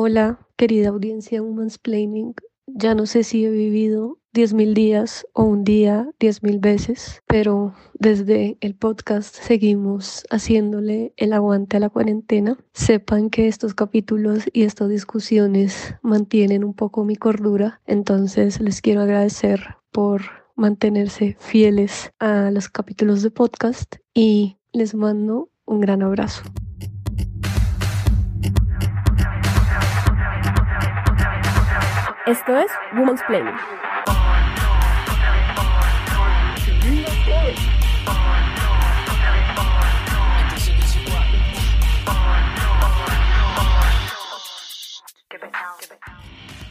Hola, querida audiencia Woman's Planning. Ya no sé si he vivido 10.000 días o un día 10.000 veces, pero desde el podcast seguimos haciéndole el aguante a la cuarentena. Sepan que estos capítulos y estas discusiones mantienen un poco mi cordura, entonces les quiero agradecer por mantenerse fieles a los capítulos de podcast y les mando un gran abrazo. Esto es Woman's Planning.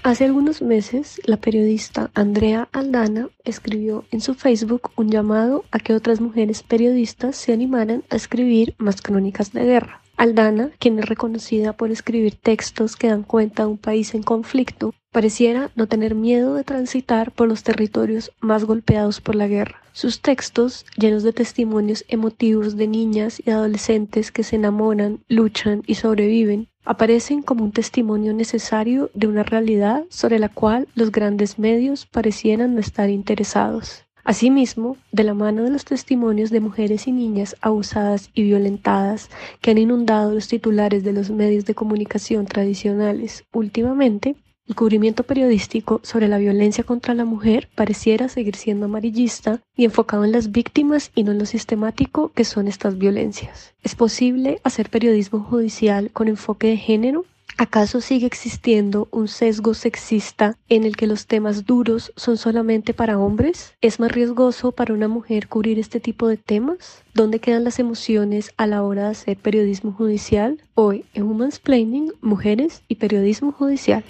Hace algunos meses, la periodista Andrea Aldana escribió en su Facebook un llamado a que otras mujeres periodistas se animaran a escribir más crónicas de guerra. Aldana, quien es reconocida por escribir textos que dan cuenta de un país en conflicto, pareciera no tener miedo de transitar por los territorios más golpeados por la guerra. Sus textos, llenos de testimonios emotivos de niñas y adolescentes que se enamoran, luchan y sobreviven, aparecen como un testimonio necesario de una realidad sobre la cual los grandes medios parecieran no estar interesados. Asimismo, de la mano de los testimonios de mujeres y niñas abusadas y violentadas que han inundado los titulares de los medios de comunicación tradicionales últimamente, el cubrimiento periodístico sobre la violencia contra la mujer pareciera seguir siendo amarillista y enfocado en las víctimas y no en lo sistemático que son estas violencias. ¿Es posible hacer periodismo judicial con enfoque de género? ¿Acaso sigue existiendo un sesgo sexista en el que los temas duros son solamente para hombres? ¿Es más riesgoso para una mujer cubrir este tipo de temas? ¿Dónde quedan las emociones a la hora de hacer periodismo judicial? Hoy en Women's Planning, Mujeres y Periodismo Judicial.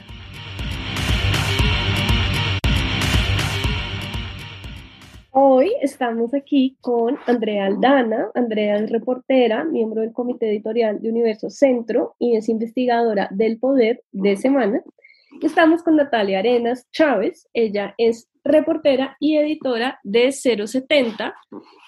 Hoy estamos aquí con Andrea Aldana. Andrea es reportera, miembro del comité editorial de Universo Centro y es investigadora del Poder de Semana. Estamos con Natalia Arenas Chávez. Ella es reportera y editora de 070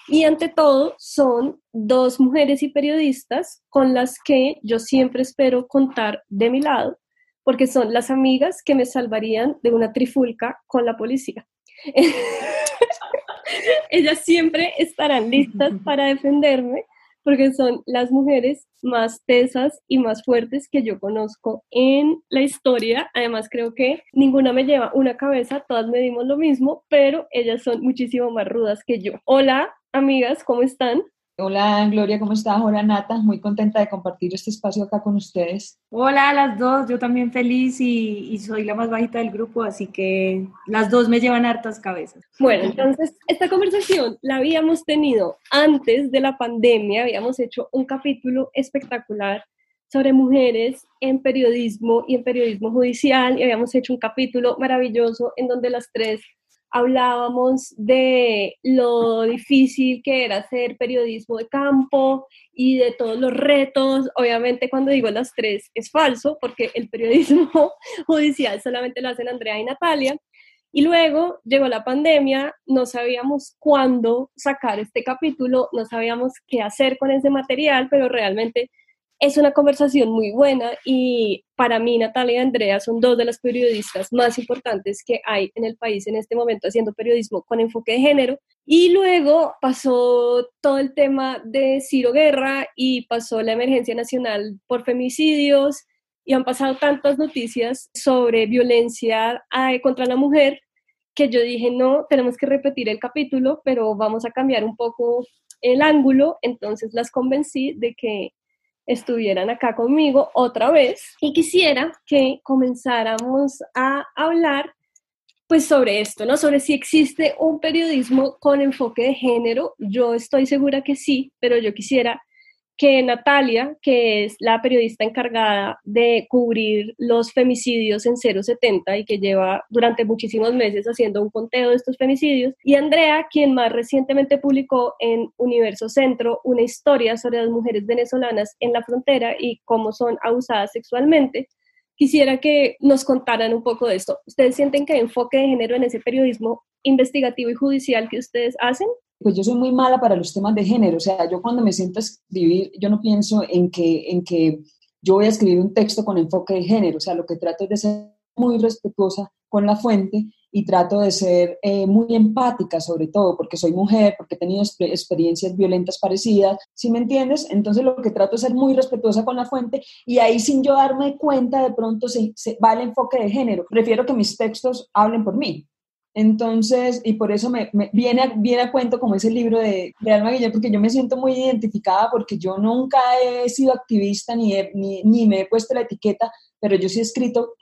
y ante todo son dos mujeres y periodistas con las que yo siempre espero contar de mi lado porque son las amigas que me salvarían de una trifulca con la policía. ellas siempre estarán listas para defenderme porque son las mujeres más tesas y más fuertes que yo conozco en la historia. Además, creo que ninguna me lleva una cabeza, todas medimos lo mismo, pero ellas son muchísimo más rudas que yo. Hola, amigas, ¿cómo están? Hola Gloria, ¿cómo estás? Hola Nata, muy contenta de compartir este espacio acá con ustedes. Hola a las dos, yo también feliz y, soy la más bajita del grupo, así que las dos me llevan hartas cabezas. Bueno, entonces esta conversación la habíamos tenido antes de la pandemia, habíamos hecho un capítulo espectacular sobre mujeres en periodismo y en periodismo judicial y habíamos hecho un capítulo maravilloso en donde las tres hablábamos de lo difícil que era hacer periodismo de campo y de todos los retos. Obviamente cuando digo las tres es falso porque el periodismo judicial solamente lo hacen Andrea y Natalia. Y luego llegó la pandemia, no sabíamos cuándo sacar este capítulo, no sabíamos qué hacer con ese material, pero realmente es una conversación muy buena y para mí Natalia y Andrea son dos de las periodistas más importantes que hay en el país en este momento haciendo periodismo con enfoque de género. Y luego pasó todo el tema de Ciro Guerra y pasó la emergencia nacional por femicidios y han pasado tantas noticias sobre violencia eh, contra la mujer que yo dije, no, tenemos que repetir el capítulo, pero vamos a cambiar un poco el ángulo. Entonces las convencí de que estuvieran acá conmigo otra vez y quisiera que comenzáramos a hablar pues sobre esto, ¿no? Sobre si existe un periodismo con enfoque de género. Yo estoy segura que sí, pero yo quisiera que Natalia, que es la periodista encargada de cubrir los femicidios en 070 y que lleva durante muchísimos meses haciendo un conteo de estos femicidios, y Andrea, quien más recientemente publicó en Universo Centro una historia sobre las mujeres venezolanas en la frontera y cómo son abusadas sexualmente, quisiera que nos contaran un poco de esto. ¿Ustedes sienten que hay enfoque de género en ese periodismo investigativo y judicial que ustedes hacen? Pues yo soy muy mala para los temas de género, o sea, yo cuando me siento a escribir, yo no pienso en que, en que yo voy a escribir un texto con enfoque de género, o sea, lo que trato es de ser muy respetuosa con la fuente y trato de ser eh, muy empática sobre todo, porque soy mujer, porque he tenido experiencias violentas parecidas, ¿sí me entiendes? Entonces lo que trato es ser muy respetuosa con la fuente y ahí sin yo darme cuenta de pronto se, se va el enfoque de género. Prefiero que mis textos hablen por mí, entonces, y por eso me, viene, viene a cuento como ese libro de, de, Alma Guillén, porque yo me siento muy identificada porque yo nunca he sido activista ni, ni, ni, me he puesto la etiqueta, pero yo sí he escrito,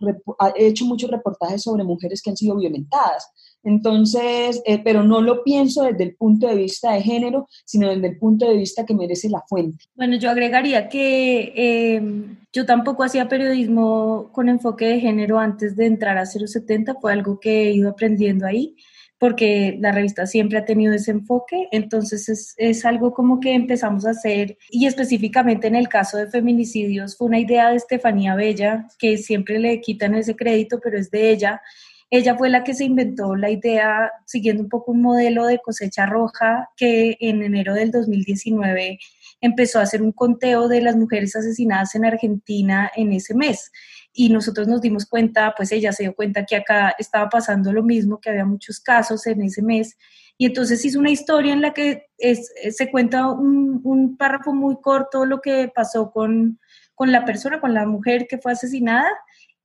he hecho muchos reportajes sobre mujeres que han sido violentadas. Entonces, eh, pero no lo pienso desde el punto de vista de género, sino desde el punto de vista que merece la fuente. Bueno, yo agregaría que eh, yo tampoco hacía periodismo con enfoque de género antes de entrar a 070, fue algo que he ido aprendiendo ahí porque la revista siempre ha tenido ese enfoque, entonces es, es, algo como que empezamos a hacer, y específicamente en el caso de feminicidios, fue una idea de Estefanía Bella, que siempre le quitan ese crédito, pero es de ella, ella fue la que se inventó la idea, siguiendo un poco un modelo de cosecha roja, que en enero del 2019 empezó a hacer un conteo de las mujeres asesinadas en Argentina en ese mes. Y nosotros nos dimos cuenta, pues ella se dio cuenta que acá estaba pasando lo mismo, que había muchos casos en ese mes. Y entonces hizo una historia en la que se cuenta un, un, párrafo muy corto lo que pasó con, con la persona, con la mujer que fue asesinada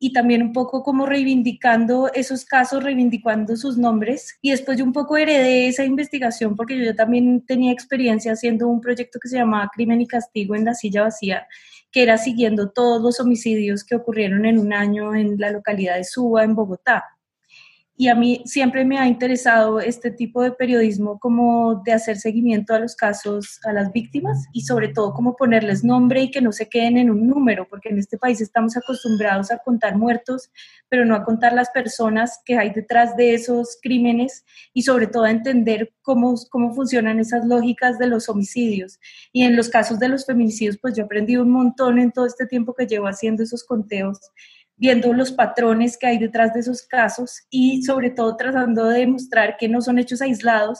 y también un poco como reivindicando esos casos, reivindicando sus nombres. Y después yo un poco heredé esa investigación porque yo también tenía experiencia haciendo un proyecto que se llamaba Crimen y Castigo en la silla vacía, que era siguiendo todos los homicidios que ocurrieron en un año en la localidad de Suba, en Bogotá y a mí siempre me ha interesado este tipo de periodismo como de hacer seguimiento a los casos, a las víctimas y sobre todo como ponerles nombre y que no se queden en un número, porque en este país estamos acostumbrados a contar muertos, pero no a contar las personas que hay detrás de esos crímenes y sobre todo a entender cómo, cómo funcionan esas lógicas de los homicidios. Y en los casos de los feminicidios, pues yo he aprendido un montón en todo este tiempo que llevo haciendo esos conteos viendo los patrones que hay detrás de esos casos y sobre todo tratando de demostrar que no son hechos aislados,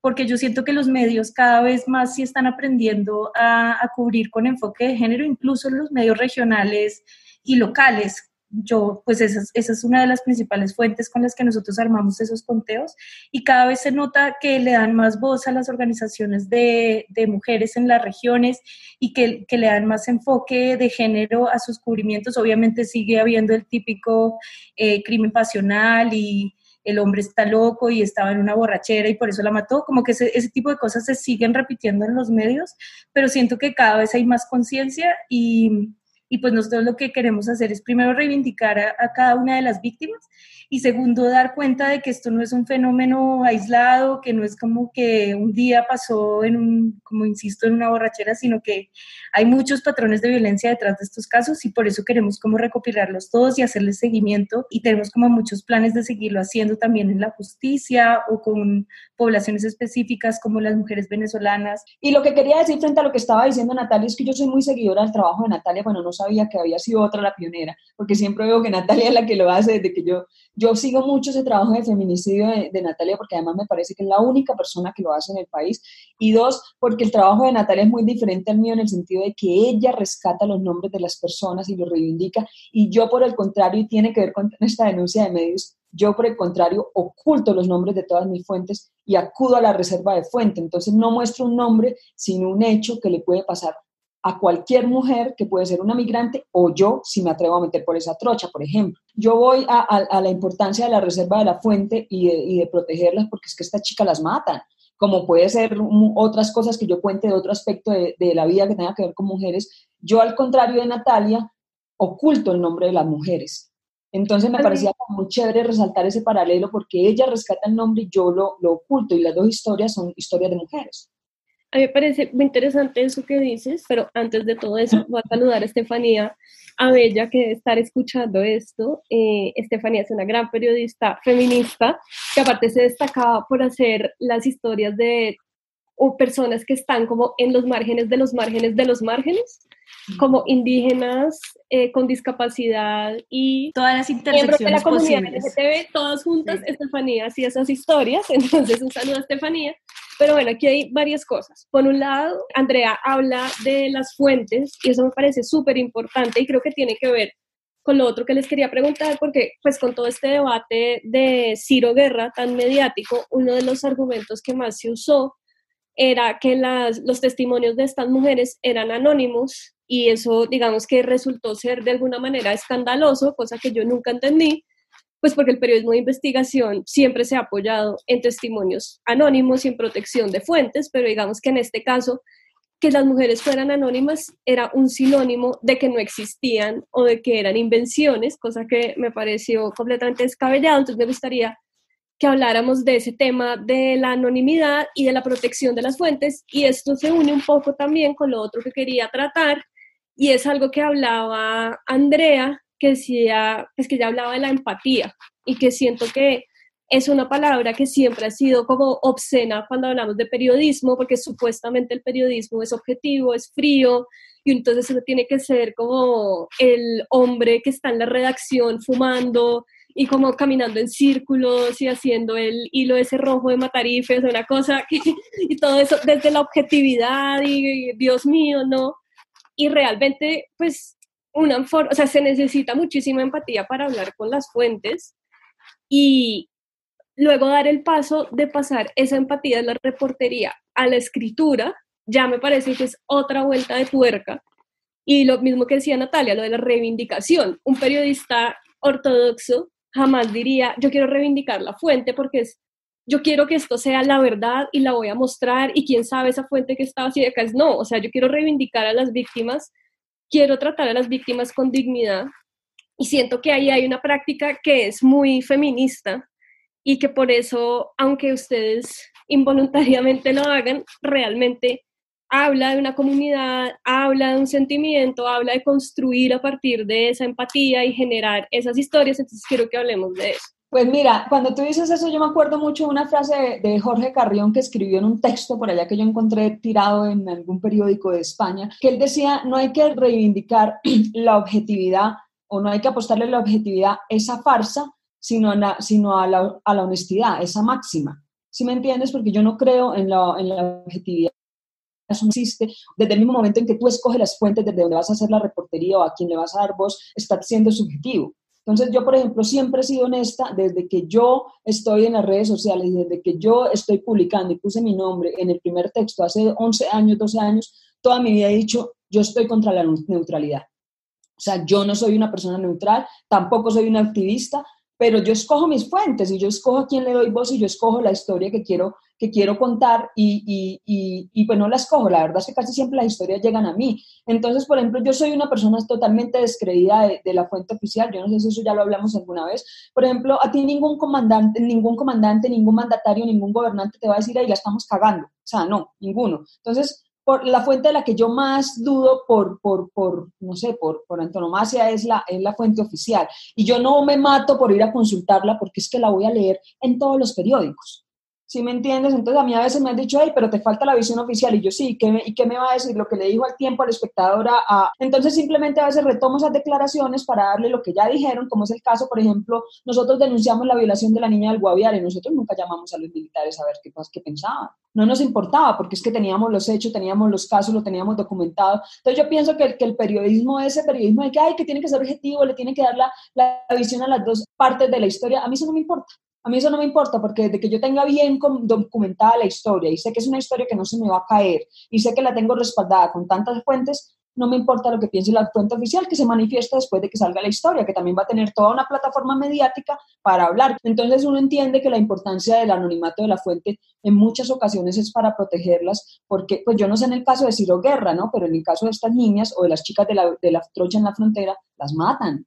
porque yo siento que los medios cada vez más sí están aprendiendo a, a cubrir con enfoque de género, incluso los medios regionales y locales, yo, pues esa, esa, es una de las principales fuentes con las que nosotros armamos esos conteos y cada vez se nota que le dan más voz a las organizaciones de, de mujeres en las regiones y que, que, le dan más enfoque de género a sus cubrimientos. Obviamente sigue habiendo el típico eh, crimen pasional y el hombre está loco y estaba en una borrachera y por eso la mató, como que ese, ese tipo de cosas se siguen repitiendo en los medios, pero siento que cada vez hay más conciencia y y pues nosotros lo que queremos hacer es primero reivindicar a, a, cada una de las víctimas y segundo dar cuenta de que esto no es un fenómeno aislado, que no es como que un día pasó en un, como insisto, en una borrachera, sino que hay muchos patrones de violencia detrás de estos casos y por eso queremos como recopilarlos todos y hacerles seguimiento y tenemos como muchos planes de seguirlo haciendo también en la justicia o con poblaciones específicas como las mujeres venezolanas. Y lo que quería decir frente a lo que estaba diciendo Natalia es que yo soy muy seguidora del trabajo de Natalia, bueno, no sabía que había sido otra la pionera, porque siempre veo que Natalia es la que lo hace desde que yo yo sigo mucho ese trabajo de feminicidio de, Natalia porque además me parece que es la única persona que lo hace en el país. Y dos, porque el trabajo de Natalia es muy diferente al mío en el sentido de que ella rescata los nombres de las personas y los reivindica. Y yo, por el contrario, y tiene que ver con esta denuncia de medios, yo, por el contrario, oculto los nombres de todas mis fuentes y acudo a la reserva de fuente. Entonces, no muestro un nombre, sino un hecho que le puede pasar a cualquier mujer que puede ser una migrante o yo si me atrevo a meter por esa trocha, por ejemplo. Yo voy a, la importancia de la reserva de la fuente y de, protegerlas porque es que esta chica las matan, como puede ser otras cosas que yo cuente de otro aspecto de, la vida que tenga que ver con mujeres. Yo, al contrario de Natalia, oculto el nombre de las mujeres. Entonces me parecía muy chévere resaltar ese paralelo porque ella rescata el nombre y yo lo, lo oculto y las dos historias son historias de mujeres. A mí me parece muy interesante eso que dices, pero antes de todo eso voy a saludar a Estefanía Abella que debe estar escuchando esto. Eh, Estefanía es una gran periodista feminista que aparte se destacaba por hacer las historias de o personas que están como en los márgenes de los márgenes de los márgenes, como indígenas eh, con discapacidad y todas las intersecciones de la comunidad LGTB, todas juntas, Estefanía hacía esas historias, entonces un saludo a Estefanía Pero bueno, aquí hay varias cosas. Por un lado, Andrea habla de las fuentes y eso me parece súper importante y creo que tiene que ver con lo otro que les quería preguntar, porque pues con todo este debate de Ciro Guerra tan mediático, uno de los argumentos que más se usó era que las, los testimonios de estas mujeres eran anónimos y eso digamos que resultó ser de alguna manera escandaloso, cosa que yo nunca entendí, pues porque el periodismo de investigación siempre se ha apoyado en testimonios anónimos y en protección de fuentes, pero digamos que en este caso que las mujeres fueran anónimas era un sinónimo de que no existían o de que eran invenciones, cosa que me pareció completamente descabellado. Entonces me gustaría que habláramos de ese tema de la anonimidad y de la protección de las fuentes y esto se une un poco también con lo otro que quería tratar y es algo que hablaba Andrea, que decía, es que ya hablaba de la empatía y que siento que es una palabra que siempre ha sido como obscena cuando hablamos de periodismo, porque supuestamente el periodismo es objetivo, es frío, y entonces eso tiene que ser como el hombre que está en la redacción fumando y como caminando en círculos y haciendo el hilo ese rojo de matarifes, una cosa, y todo eso desde la objetividad y Dios mío, ¿no? Y realmente, pues, una o sea, se necesita muchísima empatía para hablar con las fuentes y, luego dar el paso de pasar esa empatía de la reportería a la escritura, ya me parece que es otra vuelta de tuerca. Y lo mismo que decía Natalia, lo de la reivindicación. Un periodista ortodoxo jamás diría, yo quiero reivindicar la fuente porque es, yo quiero que esto sea la verdad y la voy a mostrar y quién sabe esa fuente que estaba así de acá es no, o sea, yo quiero reivindicar a las víctimas, quiero tratar a las víctimas con dignidad y siento que ahí hay una práctica que es muy feminista y que por eso, aunque ustedes involuntariamente lo hagan, realmente habla de una comunidad, habla de un sentimiento, habla de construir a partir de esa empatía y generar esas historias, entonces quiero que hablemos de eso. Pues mira, cuando tú dices eso, yo me acuerdo mucho de una frase de, Jorge Carrión que escribió en un texto por allá que yo encontré tirado en algún periódico de España, que él decía, no hay que reivindicar la objetividad o no hay que apostarle la objetividad, esa farsa, sino, a la, sino a, la, a la honestidad, esa máxima. ¿Sí me entiendes? Porque yo no creo en la, en la objetividad. Eso no existe. Desde el mismo momento en que tú escoges las fuentes desde donde vas a hacer la reportería o a quién le vas a dar voz, está siendo subjetivo. Entonces yo, por ejemplo, siempre he sido honesta desde que yo estoy en las redes sociales, desde que yo estoy publicando y puse mi nombre en el primer texto hace 11 años, 12 años, toda mi vida he dicho, yo estoy contra la neutralidad. O sea, yo no soy una persona neutral, tampoco soy una activista, pero yo escojo mis fuentes y yo escojo a quién le doy voz y yo escojo la historia que quiero, que quiero contar y, y, y, y, pues no la escojo. La verdad es que casi siempre las historias llegan a mí. Entonces, por ejemplo, yo soy una persona totalmente descreída de, la fuente oficial. Yo no sé si eso ya lo hablamos alguna vez. Por ejemplo, a ti ningún comandante, ningún comandante, ningún mandatario, ningún gobernante te va a decir, ahí la estamos cagando. O sea, no, ninguno. Entonces, por, la fuente de la que yo más dudo por, por, por no sé, por, por antonomasia es la, es la fuente oficial. Y yo no me mato por ir a consultarla porque es que la voy a leer en todos los periódicos. ¿Sí me entiendes? Entonces a mí a veces me han dicho, hey, pero te falta la visión oficial. Y yo sí, ¿qué ¿y qué me va a decir? Lo que le dijo al tiempo al espectador. A, Entonces simplemente a veces retomo esas declaraciones para darle lo que ya dijeron, como es el caso, por ejemplo, nosotros denunciamos la violación de la niña del Guaviare. Nosotros nunca llamamos a los militares a ver qué, qué pensaban. No nos importaba porque es que teníamos los hechos, teníamos los casos, lo teníamos documentado. Entonces yo pienso que el, que el periodismo, ese periodismo de que, ay, que tiene que ser objetivo, le tiene que dar la, la visión a las dos partes de la historia, a mí eso no me importa. A mí eso no me importa porque desde que yo tenga bien documentada la historia y sé que es una historia que no se me va a caer y sé que la tengo respaldada con tantas fuentes, no me importa lo que piense la fuente oficial que se manifiesta después de que salga la historia, que también va a tener toda una plataforma mediática para hablar. Entonces uno entiende que la importancia del anonimato de la fuente en muchas ocasiones es para protegerlas, porque pues yo no sé en el caso de Ciro Guerra, ¿no? Pero en el caso de estas niñas o de las chicas de la, de la trocha en la frontera, las matan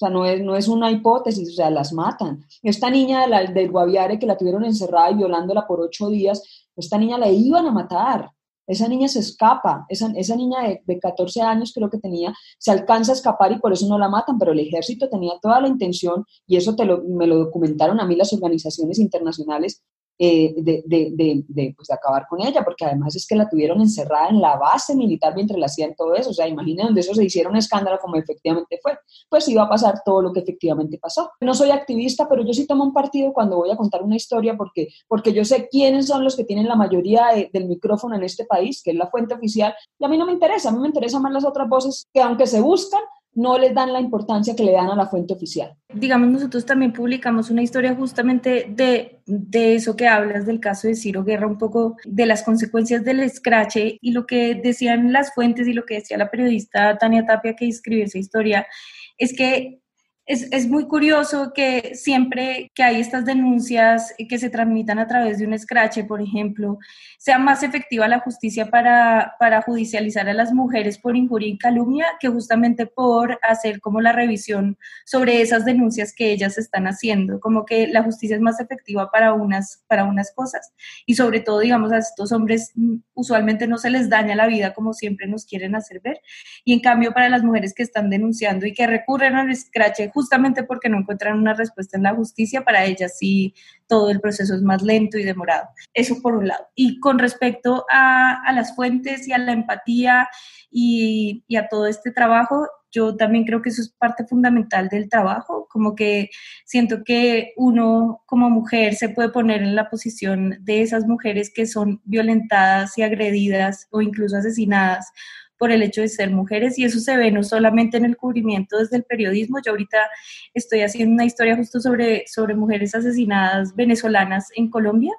o sea, no es, no es una hipótesis, o sea, las matan. Esta niña del Guaviare que la tuvieron encerrada y violándola por ocho días, esta niña la iban a matar. Esa niña se escapa, esa, esa niña de, de, 14 años creo que tenía, se alcanza a escapar y por eso no la matan, pero el ejército tenía toda la intención, y eso te lo, me lo documentaron a mí las organizaciones internacionales, eh, de, de, de, pues, de, acabar con ella, porque además es que la tuvieron encerrada en la base militar mientras la hacían todo eso. O sea, imaginen donde eso se hiciera un escándalo como efectivamente fue. Pues iba a pasar todo lo que efectivamente pasó. No soy activista, pero yo sí tomo un partido cuando voy a contar una historia porque, porque yo sé quiénes son los que tienen la mayoría del micrófono en este país, que es la fuente oficial, y a mí no me interesa, a mí me interesan más las otras voces que aunque se buscan, no les dan la importancia que le dan a la fuente oficial. Digamos, nosotros también publicamos una historia justamente de, de eso que hablas del caso de Ciro Guerra, un poco de las consecuencias del escrache y lo que decían las fuentes y lo que decía la periodista Tania Tapia que escribió esa historia, es que es, es, muy curioso que siempre que hay estas denuncias que se transmitan a través de un escrache, por ejemplo, sea más efectiva la justicia para, para judicializar a las mujeres por injuria y calumnia que justamente por hacer como la revisión sobre esas denuncias que ellas están haciendo. Como que la justicia es más efectiva para unas, para unas cosas y sobre todo, digamos, a estos hombres mm, usualmente no se les daña la vida como siempre nos quieren hacer ver. Y en cambio, para las mujeres que están denunciando y que recurren al escrache, justamente porque no encuentran una respuesta en la justicia, para ellas sí todo el proceso es más lento y demorado. Eso por un lado. Y con respecto a, las fuentes y a la empatía y, y, a todo este trabajo, yo también creo que eso es parte fundamental del trabajo, como que siento que uno como mujer se puede poner en la posición de esas mujeres que son violentadas y agredidas o incluso asesinadas por el hecho de ser mujeres y eso se ve no solamente en el cubrimiento desde el periodismo, yo ahorita estoy haciendo una historia justo sobre, sobre mujeres asesinadas venezolanas en Colombia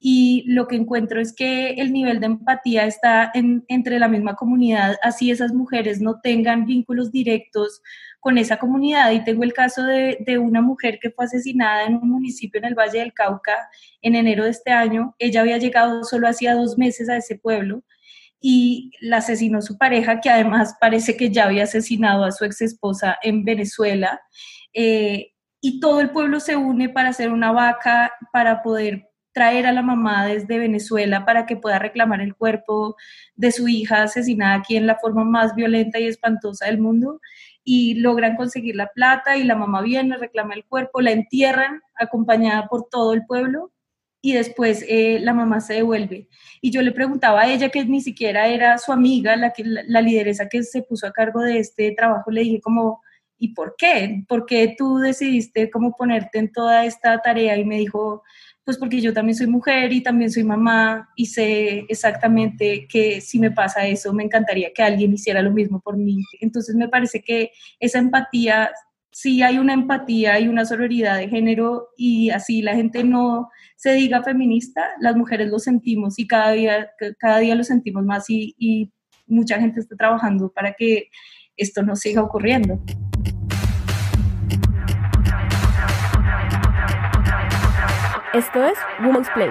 y lo que encuentro es que el nivel de empatía está entre la misma comunidad, así esas mujeres no tengan vínculos directos con esa comunidad. Y tengo el caso de, de, una mujer que fue asesinada en un municipio en el Valle del Cauca en enero de este año. Ella había llegado solo hacía dos meses a ese pueblo y la asesinó su pareja, que además parece que ya había asesinado a su ex esposa en Venezuela. Eh, y todo el pueblo se une para hacer una vaca, para poder traer a la mamá desde Venezuela para que pueda reclamar el cuerpo de su hija asesinada aquí en la forma más violenta y espantosa del mundo. Y logran conseguir la plata y la mamá viene, reclama el cuerpo, la entierran acompañada por todo el pueblo y después eh, la mamá se devuelve. Y yo le preguntaba a ella, que ni siquiera era su amiga, la, que, la, lideresa que se puso a cargo de este trabajo, le dije como, ¿y por qué? ¿Por qué tú decidiste cómo ponerte en toda esta tarea? Y me dijo, pues porque yo también soy mujer y también soy mamá y sé exactamente que si me pasa eso, me encantaría que alguien hiciera lo mismo por mí. Entonces me parece que esa empatía sí hay una empatía y una sororidad de género y así la gente no se diga feminista, las mujeres lo sentimos y cada día, cada día lo sentimos más y, mucha gente está trabajando para que esto no siga ocurriendo. Esto es Women's Play.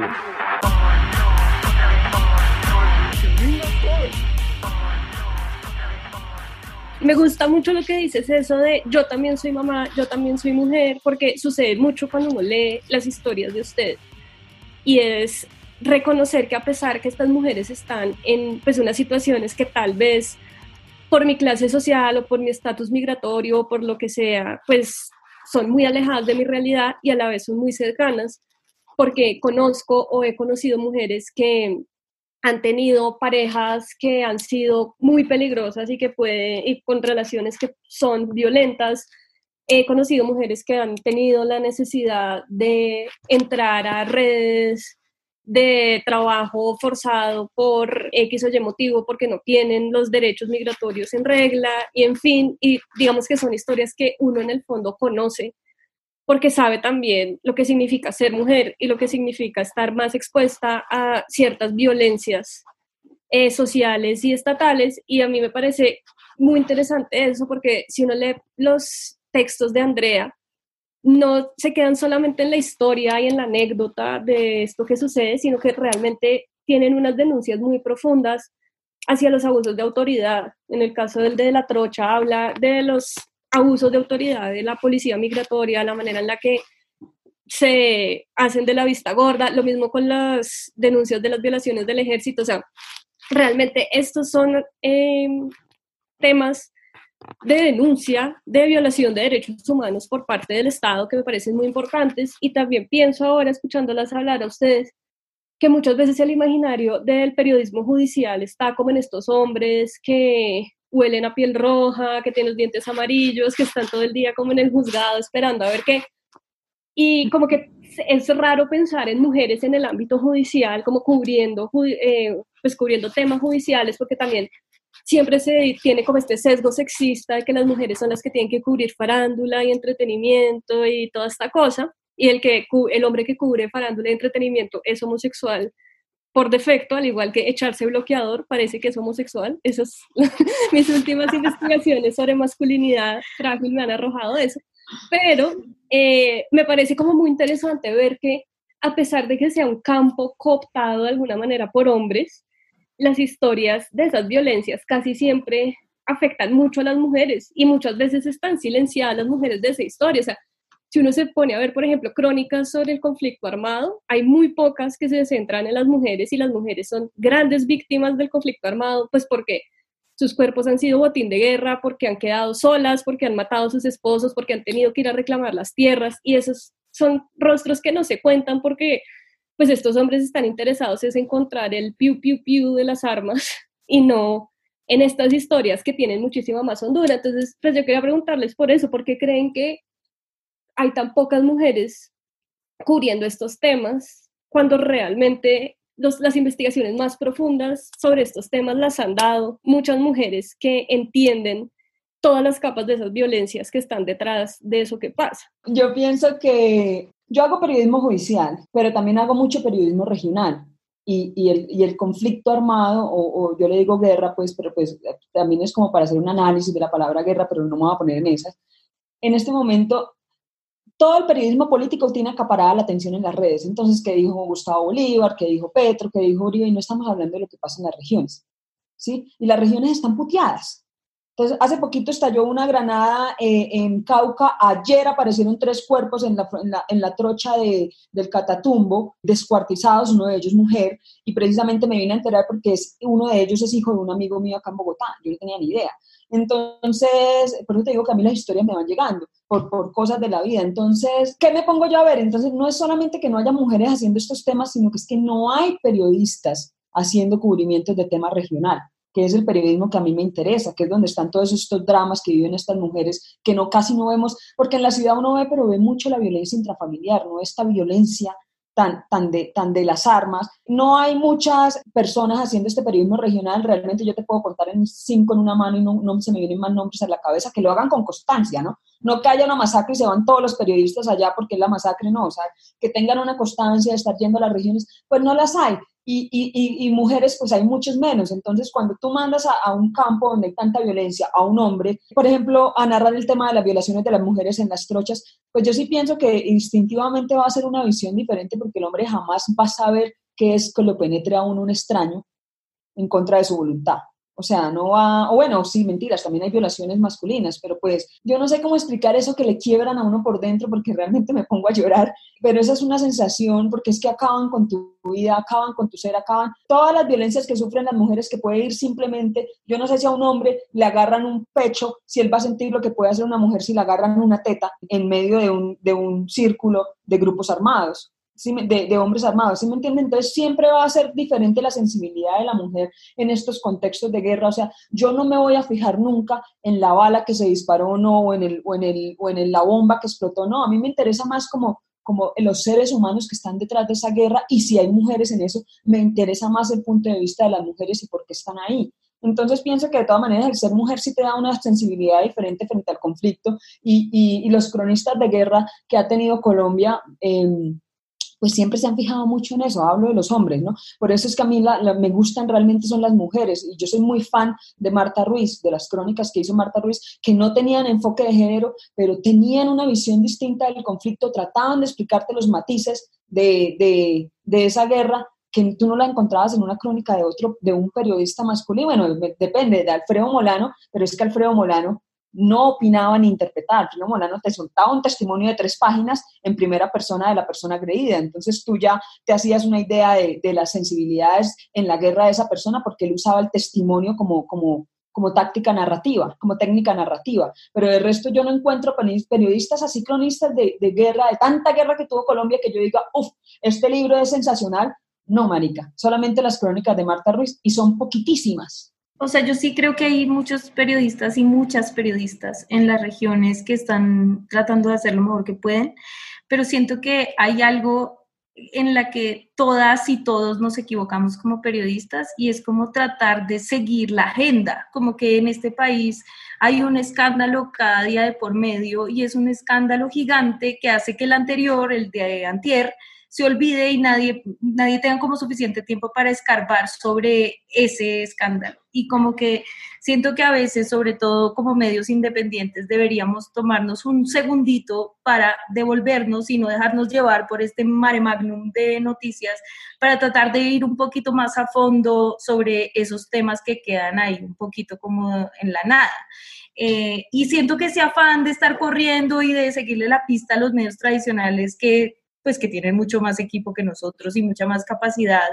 Me gusta mucho lo que dices, eso de yo también soy mamá, yo también soy mujer, porque sucede mucho cuando uno lee las historias de ustedes. Y es reconocer que a pesar que estas mujeres están en pues, unas situaciones que tal vez por mi clase social o por mi estatus migratorio o por lo que sea, pues son muy alejadas de mi realidad y a la vez son muy cercanas, porque conozco o he conocido mujeres que han tenido parejas que han sido muy peligrosas y que pueden, y con relaciones que son violentas. He conocido mujeres que han tenido la necesidad de entrar a redes de trabajo forzado por X o Y motivo porque no tienen los derechos migratorios en regla y en fin, y digamos que son historias que uno en el fondo conoce porque sabe también lo que significa ser mujer y lo que significa estar más expuesta a ciertas violencias eh, sociales y estatales. Y a mí me parece muy interesante eso, porque si uno lee los textos de Andrea, no se quedan solamente en la historia y en la anécdota de esto que sucede, sino que realmente tienen unas denuncias muy profundas hacia los abusos de autoridad. En el caso del de la trocha habla de los abusos de autoridad de la policía migratoria, la manera en la que se hacen de la vista gorda, lo mismo con las denuncias de las violaciones del ejército, o sea, realmente estos son em, temas de denuncia de violación de derechos humanos por parte del Estado que me parecen muy importantes y también pienso ahora escuchándolas hablar a ustedes que muchas veces el imaginario del periodismo judicial está como en estos hombres que huelen a piel roja, que tienen los dientes amarillos, que están todo el día como en el juzgado esperando a ver qué. Y como que es raro pensar en mujeres en el ámbito judicial como cubriendo, eh, pues cubriendo temas judiciales, porque también siempre se tiene como este sesgo sexista de que las mujeres son las que tienen que cubrir farándula y entretenimiento y toda esta cosa, y el, que, el hombre que cubre farándula y entretenimiento es homosexual por defecto, al igual que echarse bloqueador, parece que es homosexual. Esas mis últimas investigaciones sobre masculinidad frágil me han arrojado eso. Pero eh, me parece como muy interesante ver que a pesar de que sea un campo cooptado de alguna manera por hombres, las historias de esas violencias casi siempre afectan mucho a las mujeres y muchas veces están silenciadas las mujeres de esa historia. O sea, si uno se pone a ver, por ejemplo, crónicas sobre el conflicto armado, hay muy pocas que se centran en las mujeres y las mujeres son grandes víctimas del conflicto armado, pues porque sus cuerpos han sido botín de guerra, porque han quedado solas, porque han matado a sus esposos, porque han tenido que ir a reclamar las tierras y esos son rostros que no se cuentan porque pues estos hombres están interesados en encontrar el piu piu piu de las armas y no en estas historias que tienen muchísima más hondura. Entonces, pues yo quería preguntarles por eso, ¿por qué creen que hay tan pocas mujeres cubriendo estos temas cuando realmente las investigaciones más profundas sobre estos temas las han dado muchas mujeres que entienden todas las capas de esas violencias que están detrás de eso que pasa. Yo pienso que yo hago periodismo judicial, pero también hago mucho periodismo regional. Y, y, el, y el, conflicto armado, o, o, yo le digo guerra, pues, pero pues también es como para hacer un análisis de la palabra guerra, pero no me voy a poner en esas. En este momento todo el periodismo político tiene acaparada la atención en las redes. Entonces, ¿qué dijo Gustavo Bolívar? ¿Qué dijo Petro? ¿Qué dijo Uribe? Y no estamos hablando de lo que pasa en las regiones. ¿sí? Y las regiones están puteadas. Entonces, hace poquito estalló una granada eh, en Cauca, ayer aparecieron tres cuerpos en la, en la, trocha de, del Catatumbo, descuartizados, uno de ellos mujer, y precisamente me vine a enterar porque es, uno de ellos es hijo de un amigo mío acá en Bogotá, yo no tenía ni idea. Entonces, por eso te digo que a mí las historias me van llegando por, por cosas de la vida. Entonces, ¿qué me pongo yo a ver? Entonces, no es solamente que no haya mujeres haciendo estos temas, sino que es que no hay periodistas haciendo cubrimientos de tema regional que es el periodismo que a mí me interesa, que es donde están todos estos dramas que viven estas mujeres, que no casi no vemos, porque en la ciudad uno ve, pero ve mucho la violencia intrafamiliar, no esta violencia tan, tan, de, tan de las armas. No hay muchas personas haciendo este periodismo regional, realmente yo te puedo contar en cinco en una mano y no, no se me vienen más nombres a la cabeza, que lo hagan con constancia, ¿no? No que haya una masacre y se van todos los periodistas allá porque es la masacre, no, o sea, que tengan una constancia de estar yendo a las regiones, pues no las hay. Y, y, y, mujeres, pues hay muchos menos. Entonces, cuando tú mandas a, a, un campo donde hay tanta violencia a un hombre, por ejemplo, a narrar el tema de las violaciones de las mujeres en las trochas, pues yo sí pienso que instintivamente va a ser una visión diferente porque el hombre jamás va a saber qué es que lo penetre a uno un extraño en contra de su voluntad. O sea, no va, o bueno, sí, mentiras, también hay violaciones masculinas, pero pues yo no sé cómo explicar eso que le quiebran a uno por dentro porque realmente me pongo a llorar, pero esa es una sensación porque es que acaban con tu vida, acaban con tu ser, acaban todas las violencias que sufren las mujeres que puede ir simplemente, yo no sé si a un hombre le agarran un pecho, si él va a sentir lo que puede hacer una mujer si le agarran una teta en medio de un, de un círculo de grupos armados de, hombres armados, ¿sí me entienden? Entonces siempre va a ser diferente la sensibilidad de la mujer en estos contextos de guerra, o sea, yo no me voy a fijar nunca en la bala que se disparó no, o en, el, o en, el, o en la bomba que explotó, no, a mí me interesa más como como los seres humanos que están detrás de esa guerra y si hay mujeres en eso, me interesa más el punto de vista de las mujeres y por qué están ahí. Entonces pienso que de todas maneras el ser mujer sí te da una sensibilidad diferente frente al conflicto y, y, los cronistas de guerra que ha tenido Colombia, eh, pues siempre se han fijado mucho en eso, hablo de los hombres, ¿no? Por eso es que a mí me gustan realmente son las mujeres, y yo soy muy fan de Marta Ruiz, de las crónicas que hizo Marta Ruiz, que no tenían enfoque de género, pero tenían una visión distinta del conflicto, trataban de explicarte los matices de, de, de esa guerra que tú no la encontrabas en una crónica de otro, de un periodista masculino, bueno, depende de Alfredo Molano, pero es que Alfredo Molano no opinaba ni interpretaba. Molano te soltaba un testimonio de tres páginas en primera persona de la persona agredida. Entonces tú ya te hacías una idea de, las sensibilidades en la guerra de esa persona porque él usaba el testimonio como, como, como táctica narrativa, como técnica narrativa. Pero de resto yo no encuentro periodistas así cronistas de, de guerra, de tanta guerra que tuvo Colombia, que yo diga, uff, este libro es sensacional. No, marica, solamente las crónicas de Marta Ruiz y son poquitísimas. O sea, yo sí creo que hay muchos periodistas y muchas periodistas en las regiones que están tratando de hacer lo mejor que pueden, pero siento que hay algo en la que todas y todos nos equivocamos como periodistas y es como tratar de seguir la agenda, como que en este país hay un escándalo cada día de por medio y es un escándalo gigante que hace que el anterior, el de antier, se olvide y nadie, nadie tenga como suficiente tiempo para escarbar sobre ese escándalo. Y como que siento que a veces, sobre todo como medios independientes, deberíamos tomarnos un segundito para devolvernos y no dejarnos llevar por este mare magnum de noticias, para tratar de ir un poquito más a fondo sobre esos temas que quedan ahí, un poquito como en la nada. Eh, y siento que ese afán de estar corriendo y de seguirle la pista a los medios tradicionales que pues que tienen mucho más equipo que nosotros y mucha más capacidad,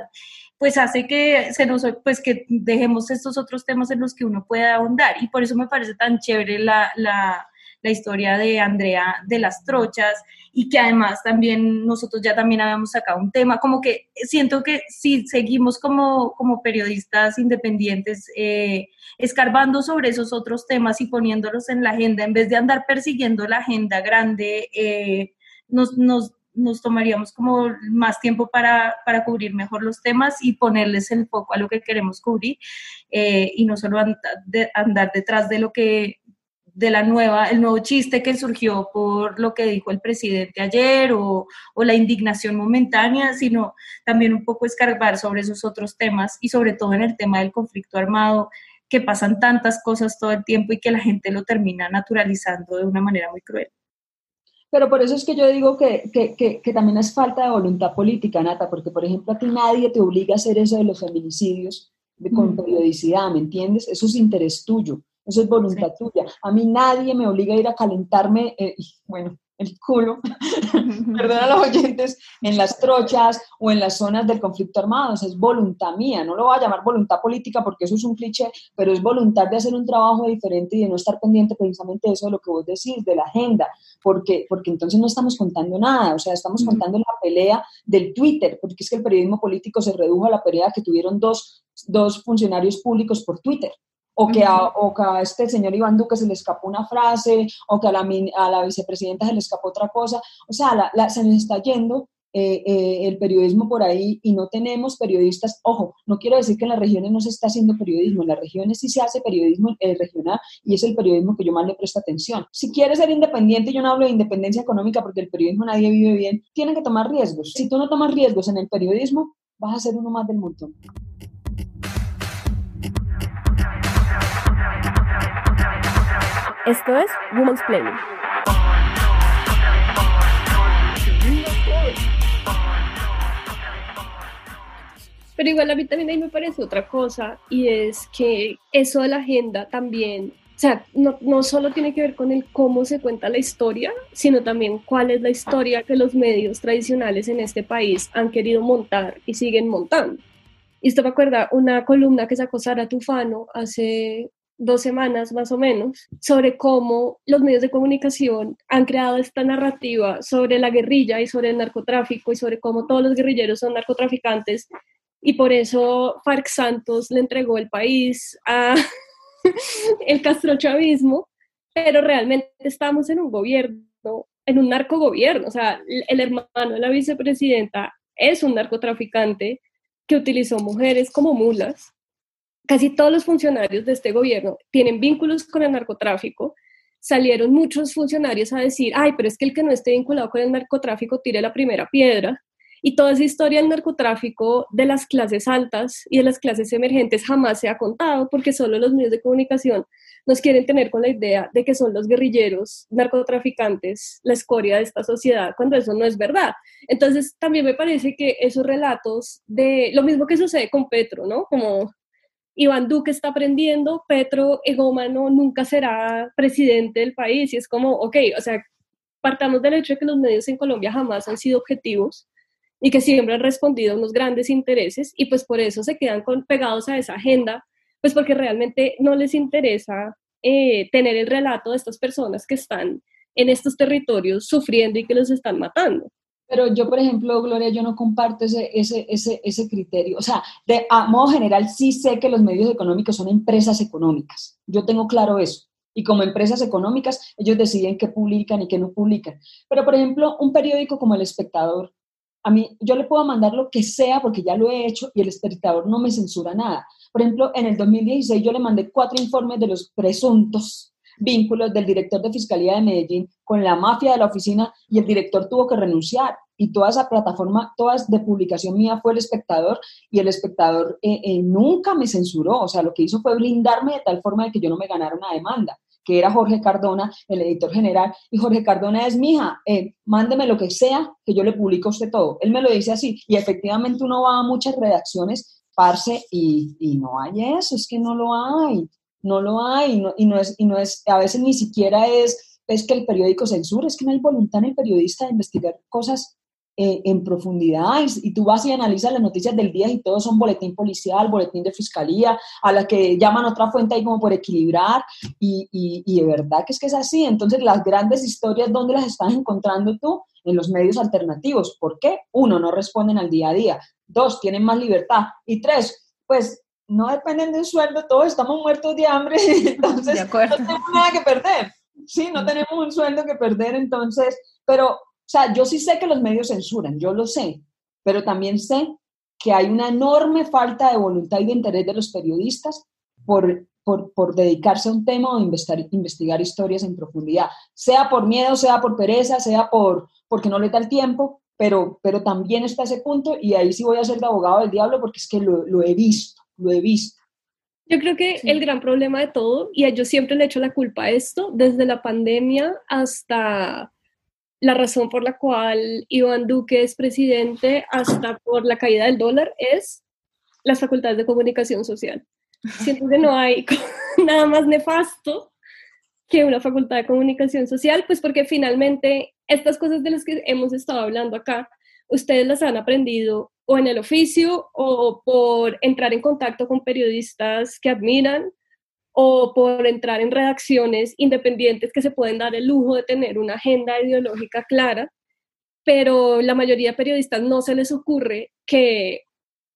pues hace que se nos, pues que dejemos estos otros temas en los que uno pueda ahondar. Y por eso me parece tan chévere la, la, la historia de Andrea de las trochas y que además también nosotros ya también habíamos sacado un tema, como que siento que si seguimos como, como periodistas independientes eh, escarbando sobre esos otros temas y poniéndolos en la agenda, en vez de andar persiguiendo la agenda grande, eh, nos, nos nos tomaríamos como más tiempo para, para, cubrir mejor los temas y ponerles el foco a lo que queremos cubrir eh, y no solo andar, detrás de lo que de la nueva, el nuevo chiste que surgió por lo que dijo el presidente ayer o, o, la indignación momentánea, sino también un poco escarbar sobre esos otros temas y sobre todo en el tema del conflicto armado, que pasan tantas cosas todo el tiempo y que la gente lo termina naturalizando de una manera muy cruel. Pero por eso es que yo digo que, que, que, también es falta de voluntad política, Nata, porque por ejemplo a ti nadie te obliga a hacer eso de los feminicidios de, con mm. periodicidad, ¿me entiendes? Eso es interés tuyo, eso es voluntad tuya. A mí nadie me obliga a ir a calentarme, eh, bueno, el culo, perdón a los oyentes, en las trochas o en las zonas del conflicto armado. es voluntad mía, no lo voy a llamar voluntad política porque eso es un cliché, pero es voluntad de hacer un trabajo diferente y de no estar pendiente precisamente de eso de lo que vos decís, de la agenda, porque, porque entonces no estamos contando nada, o sea, estamos contando la pelea del Twitter, porque es que el periodismo político se redujo a la pelea que tuvieron dos, dos funcionarios públicos por Twitter o que, a, o que a este señor Iván Duque se le escapó una frase, o que a la, a la vicepresidenta se le escapó otra cosa. O sea, la, se nos está yendo eh, eh, el periodismo por ahí y no tenemos periodistas. Ojo, no quiero decir que en las regiones no se está haciendo periodismo, en las regiones sí se hace periodismo eh, regional y es el periodismo que yo más le presto atención. Si quieres ser independiente, yo no hablo de independencia económica porque el periodismo nadie vive bien, tienen que tomar riesgos. Si tú no tomas riesgos en el periodismo, vas a ser uno más del montón. Esto es Women's Planning. Pero igual a mí también ahí me parece otra cosa y es que eso de la agenda también, o sea, no, no solo tiene que ver con el cómo se cuenta la historia, sino también cuál es la historia que los medios tradicionales en este país han querido montar y siguen montando. Y esto me acuerda una columna que sacó Sara Tufano hace dos semanas más o menos, sobre cómo los medios de comunicación han creado esta narrativa sobre la guerrilla y sobre el narcotráfico y sobre cómo todos los guerrilleros son narcotraficantes. Y por eso Farc Santos le entregó el país a el castrochavismo, pero realmente estamos en un gobierno, en un narcogobierno, o sea, el hermano de la vicepresidenta es un narcotraficante que utilizó mujeres como mulas casi todos los funcionarios de este gobierno tienen vínculos con el narcotráfico. Salieron muchos funcionarios a decir, ay, pero es que el que no esté vinculado con el narcotráfico tire la primera piedra. Y toda esa historia del narcotráfico de las clases altas y de las clases emergentes jamás se ha contado porque solo los medios de comunicación nos quieren tener con la idea de que son los guerrilleros narcotraficantes la escoria de esta sociedad, cuando eso no es verdad. Entonces, también me parece que esos relatos de lo mismo que sucede con Petro, ¿no? Como Iván Duque está aprendiendo, Petro egómano nunca será presidente del país. Y es como, ok, o sea, partamos del hecho de que los medios en Colombia jamás han sido objetivos y que siempre han respondido a unos grandes intereses y pues por eso se quedan con, pegados a esa agenda pues porque realmente no les interesa eh, tener el relato de estas personas que están en estos territorios sufriendo y que los están matando. Pero yo, por ejemplo, Gloria, yo no comparto ese, ese, ese, ese criterio. O sea, de, a modo general sí sé que los medios económicos son empresas económicas. Yo tengo claro eso. Y como empresas económicas, ellos deciden qué publican y qué no publican. Pero, por ejemplo, un periódico como El Espectador, a mí, yo le puedo mandar lo que sea porque ya lo he hecho y El Espectador no me censura nada. Por ejemplo, en el 2016 yo le mandé cuatro informes de los presuntos vínculos del director de Fiscalía de Medellín con la mafia de la oficina y el director tuvo que renunciar. Y toda esa plataforma, todas de publicación mía fue el espectador y el espectador eh, eh, nunca me censuró. O sea, lo que hizo fue blindarme de tal forma de que yo no me ganara una demanda que era Jorge Cardona, el editor general, y Jorge Cardona es mi hija, eh, mándeme lo que sea, que yo le publico a usted todo. Él me lo dice así, y efectivamente uno va a muchas redacciones, parce, y, y no hay eso, es que no lo hay no lo hay y no, y no, es, y no es, a veces ni siquiera es, es que el periódico censura, es que no hay voluntad en el periodista de investigar cosas eh, en profundidad y, tú vas y analizas las noticias del día y todos son boletín policial, boletín de fiscalía, a la que llaman otra fuente ahí como por equilibrar y, y, y de verdad que es que es así. Entonces las grandes historias, ¿dónde las estás encontrando tú? En los medios alternativos. ¿Por qué? Uno, no responden al día a día. Dos, tienen más libertad. Y tres, pues no dependen de un sueldo, todos estamos muertos de hambre, entonces no tenemos nada que perder. Sí, no tenemos un sueldo que perder, entonces, pero, o sea, yo sí sé que los medios censuran, yo lo sé, pero también sé que hay una enorme falta de voluntad y de interés de los periodistas por, por, por dedicarse a un tema o investigar, investigar historias en profundidad, sea por miedo, sea por pereza, sea por porque no le da el tiempo, pero, pero también está ese punto y ahí sí voy a ser de abogado del diablo porque es que lo, lo he visto lo he visto. Yo creo que el gran problema de todo, y yo siempre le echo la culpa a esto, desde la pandemia hasta la razón por la cual Iván Duque es presidente, hasta por la caída del dólar, es las facultades de comunicación social. Siento que no hay nada más nefasto que una facultad de comunicación social, pues porque finalmente estas cosas de las que hemos estado hablando acá, ustedes las han aprendido o en el oficio o por entrar en contacto con periodistas que admiran o por entrar en redacciones independientes que se pueden dar el lujo de tener una agenda ideológica clara, pero la mayoría de periodistas no se les ocurre que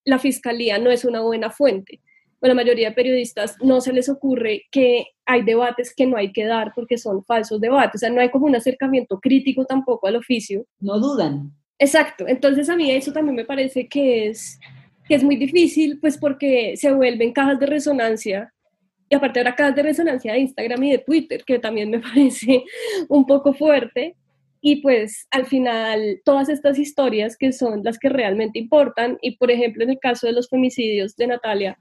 la fiscalía no es una buena fuente. O la mayoría de periodistas no se les ocurre que hay debates que no hay que dar porque son falsos debates. O sea, no hay como un acercamiento crítico tampoco al oficio. No dudan. Exacto, entonces a mí eso también me parece que es, que es muy difícil, pues porque se vuelven cajas de resonancia, y aparte ahora cajas de resonancia de Instagram y de Twitter, que también me parece un poco fuerte, y pues al final todas estas historias que son las que realmente importan, y por ejemplo en el caso de los femicidios de Natalia,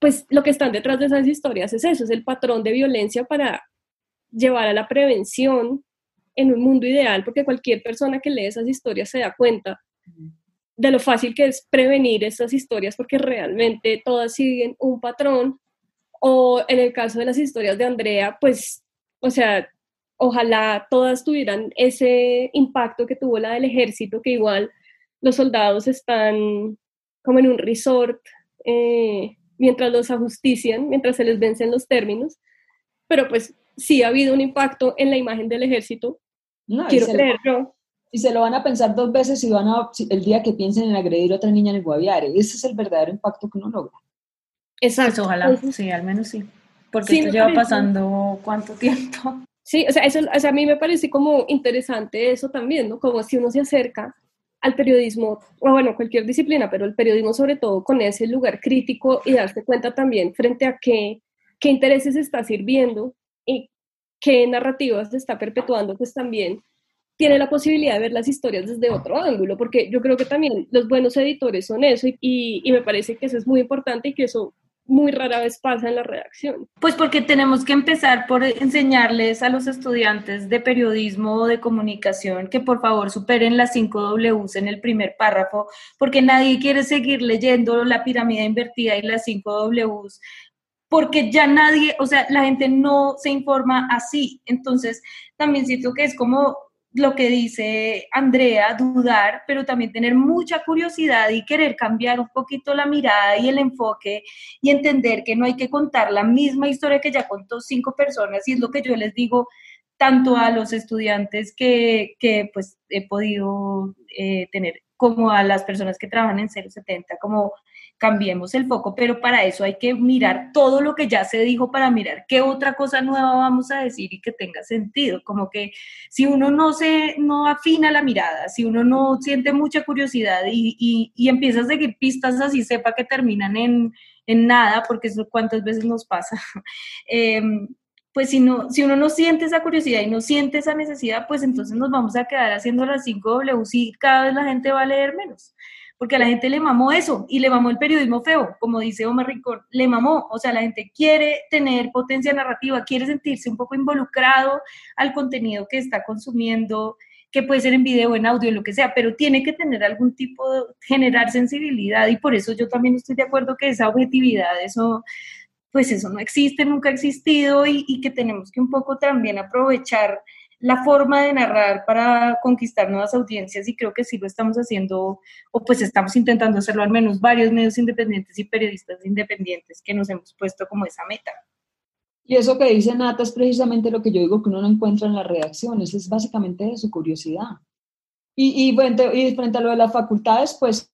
pues lo que están detrás de esas historias es eso, es el patrón de violencia para llevar a la prevención en un mundo ideal, porque cualquier persona que lee esas historias se da cuenta de lo fácil que es prevenir esas historias, porque realmente todas siguen un patrón. O en el caso de las historias de Andrea, pues, o sea, ojalá todas tuvieran ese impacto que tuvo la del ejército, que igual los soldados están como en un resort eh, mientras los ajustician, mientras se les vencen los términos, pero pues sí ha habido un impacto en la imagen del ejército. No, Quiero creerlo. Y se lo van a pensar dos veces si van a, el día que piensen en agredir a otra niña en el Guaviare. Ese es el verdadero impacto que uno logra. Exacto. Pues ojalá, sí, al menos sí. Porque esto lleva pasando cuánto tiempo. Sí, o sea, eso, o sea, a mí me parece como interesante eso también, ¿no? Como si uno se acerca al periodismo, o bueno, cualquier disciplina, pero el periodismo sobre todo con ese lugar crítico y darse cuenta también frente a qué, qué intereses está sirviendo y qué narrativas se está perpetuando, pues también tiene la posibilidad de ver las historias desde otro ángulo, porque yo creo que también los buenos editores son eso y, y, me parece que eso es muy importante y que eso muy rara vez pasa en la redacción. Pues porque tenemos que empezar por enseñarles a los estudiantes de periodismo o de comunicación que por favor superen las 5 Ws en el primer párrafo, porque nadie quiere seguir leyendo la pirámide invertida y las 5 Ws porque ya nadie, o sea, la gente no se informa así. Entonces, también siento que es como lo que dice Andrea, dudar, pero también tener mucha curiosidad y querer cambiar un poquito la mirada y el enfoque y entender que no hay que contar la misma historia que ya contó cinco personas y es lo que yo les digo tanto a los estudiantes que, que pues he podido eh, tener como a las personas que trabajan en 070, como cambiemos el foco, pero para eso hay que mirar todo lo que ya se dijo para mirar qué otra cosa nueva vamos a decir y que tenga sentido, como que si uno no se, no afina la mirada, si uno no siente mucha curiosidad y, y, empieza a seguir pistas así, sepa que terminan en, en nada, porque eso cuántas veces nos pasa, em, pues si, no, si uno no siente esa curiosidad y no siente esa necesidad, pues entonces nos vamos a quedar haciendo las 5 W y cada vez la gente va a leer menos porque a la gente le mamó eso y le mamó el periodismo feo, como dice Omar Rincón, le mamó, o sea, la gente quiere tener potencia narrativa, quiere sentirse un poco involucrado al contenido que está consumiendo, que puede ser en video, en audio, lo que sea, pero tiene que tener algún tipo de, generar sensibilidad y por eso yo también estoy de acuerdo que esa objetividad, eso, pues eso no existe, nunca ha existido y, y que tenemos que un poco también aprovechar la forma de narrar para conquistar nuevas audiencias y creo que sí lo estamos haciendo, o pues estamos intentando hacerlo al menos varios medios independientes y periodistas independientes que nos hemos puesto como esa meta. Y eso que dice Nata es precisamente lo que yo digo que uno no encuentra en las redacciones, es básicamente su curiosidad. Y, y, frente, y frente a lo de las facultades, pues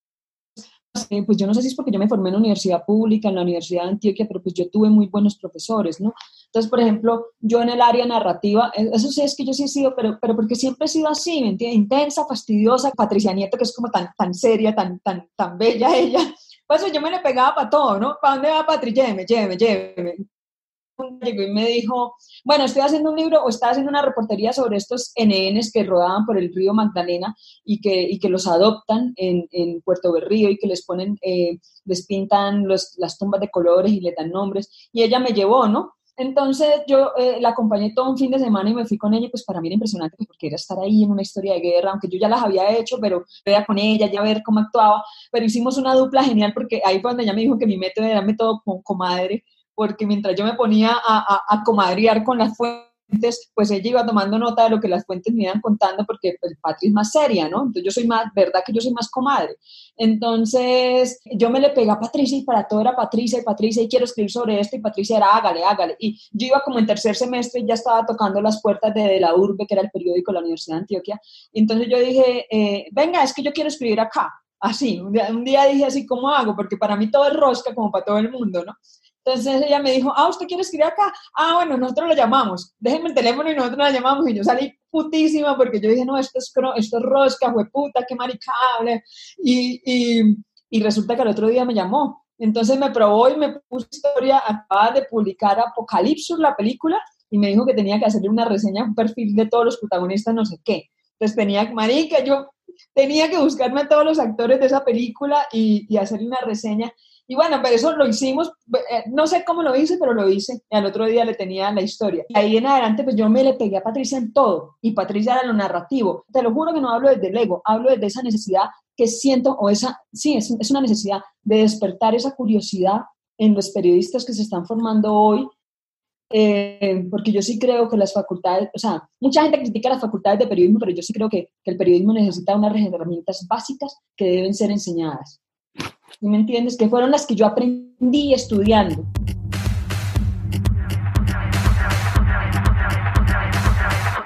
pues yo no sé si es porque yo me formé en la universidad pública, en la Universidad de Antioquia, pero pues yo tuve muy buenos profesores, ¿no? Entonces, por ejemplo, yo en el área narrativa, e, eso sí es que yo sí he sido, pero, pero porque siempre he sido así, ¿me entiendes? Intensa, fastidiosa, Patricia Nieto, que es como tan, tan seria, tan, tan, tan bella ella. Pues yo me le pegaba para todo, ¿no? ¿Para dónde va Patricia? Lléveme, lléveme, lléveme llegó y me dijo, bueno, estoy haciendo un libro o estaba haciendo una reportería sobre estos NNs que rodaban por el río Magdalena y que, y que los adoptan en, en Puerto Berrío y que les ponen, eh, les pintan los, las tumbas de colores y le dan nombres. Y ella me llevó, ¿no? Entonces yo eh, la acompañé todo un fin de semana y me fui con ella, pues para mí era impresionante pues, porque era estar ahí en una historia de guerra, aunque yo ya las había hecho, pero era con ella, ya ver cómo actuaba, pero hicimos una dupla genial porque ahí fue donde ella me dijo que mi método era método con comadre, porque mientras yo me ponía a, a, comadrear con las fuentes, pues ella iba tomando nota de lo que las fuentes me iban contando, porque pues, Patri es más seria, ¿no? Entonces yo soy más, ¿verdad que yo soy más comadre? Entonces yo me le pegué a Patricia y para todo era Patricia y Patricia y quiero escribir sobre esto y Patricia era hágale, hágale. Y yo iba como en tercer semestre y ya estaba tocando las puertas de, la Urbe, que era el periódico de la Universidad de Antioquia. Entonces yo dije, eh, venga, es que yo quiero escribir acá. Así, un día, un día dije así, ¿cómo hago? Porque para mí todo es rosca como para todo el mundo, ¿no? Entonces ella me dijo, ah, ¿usted quiere escribir acá? Ah, bueno, nosotros lo llamamos. Déjenme el teléfono y nosotros la llamamos. Y yo salí putísima porque yo dije, no, esto es, esto es rosca, fue puta, qué maricable. Y, y, y resulta que el otro día me llamó. Entonces me probó y me puso historia, acaba de publicar Apocalipsis, la película, y me dijo que tenía que hacerle una reseña, un perfil de todos los protagonistas, no sé qué. Entonces tenía, marica, yo tenía que buscarme a todos los actores de esa película y, y hacerle una reseña. Y bueno, pero eso lo hicimos, eh, no sé cómo lo hice, pero lo hice. Y al otro día le tenía la historia. Y ahí en adelante, pues yo me le pegué a Patricia en todo. Y Patricia era lo narrativo. Te lo juro que no hablo desde el ego, hablo desde esa necesidad que siento, o esa, sí, es, es una necesidad de despertar esa curiosidad en los periodistas que se están formando hoy eh, porque yo sí creo que las facultades, o sea, mucha gente critica las facultades de periodismo, pero yo sí creo que, que el periodismo necesita unas herramientas básicas que deben ser enseñadas. ¿Me entiendes? Que fueron las que yo aprendí estudiando.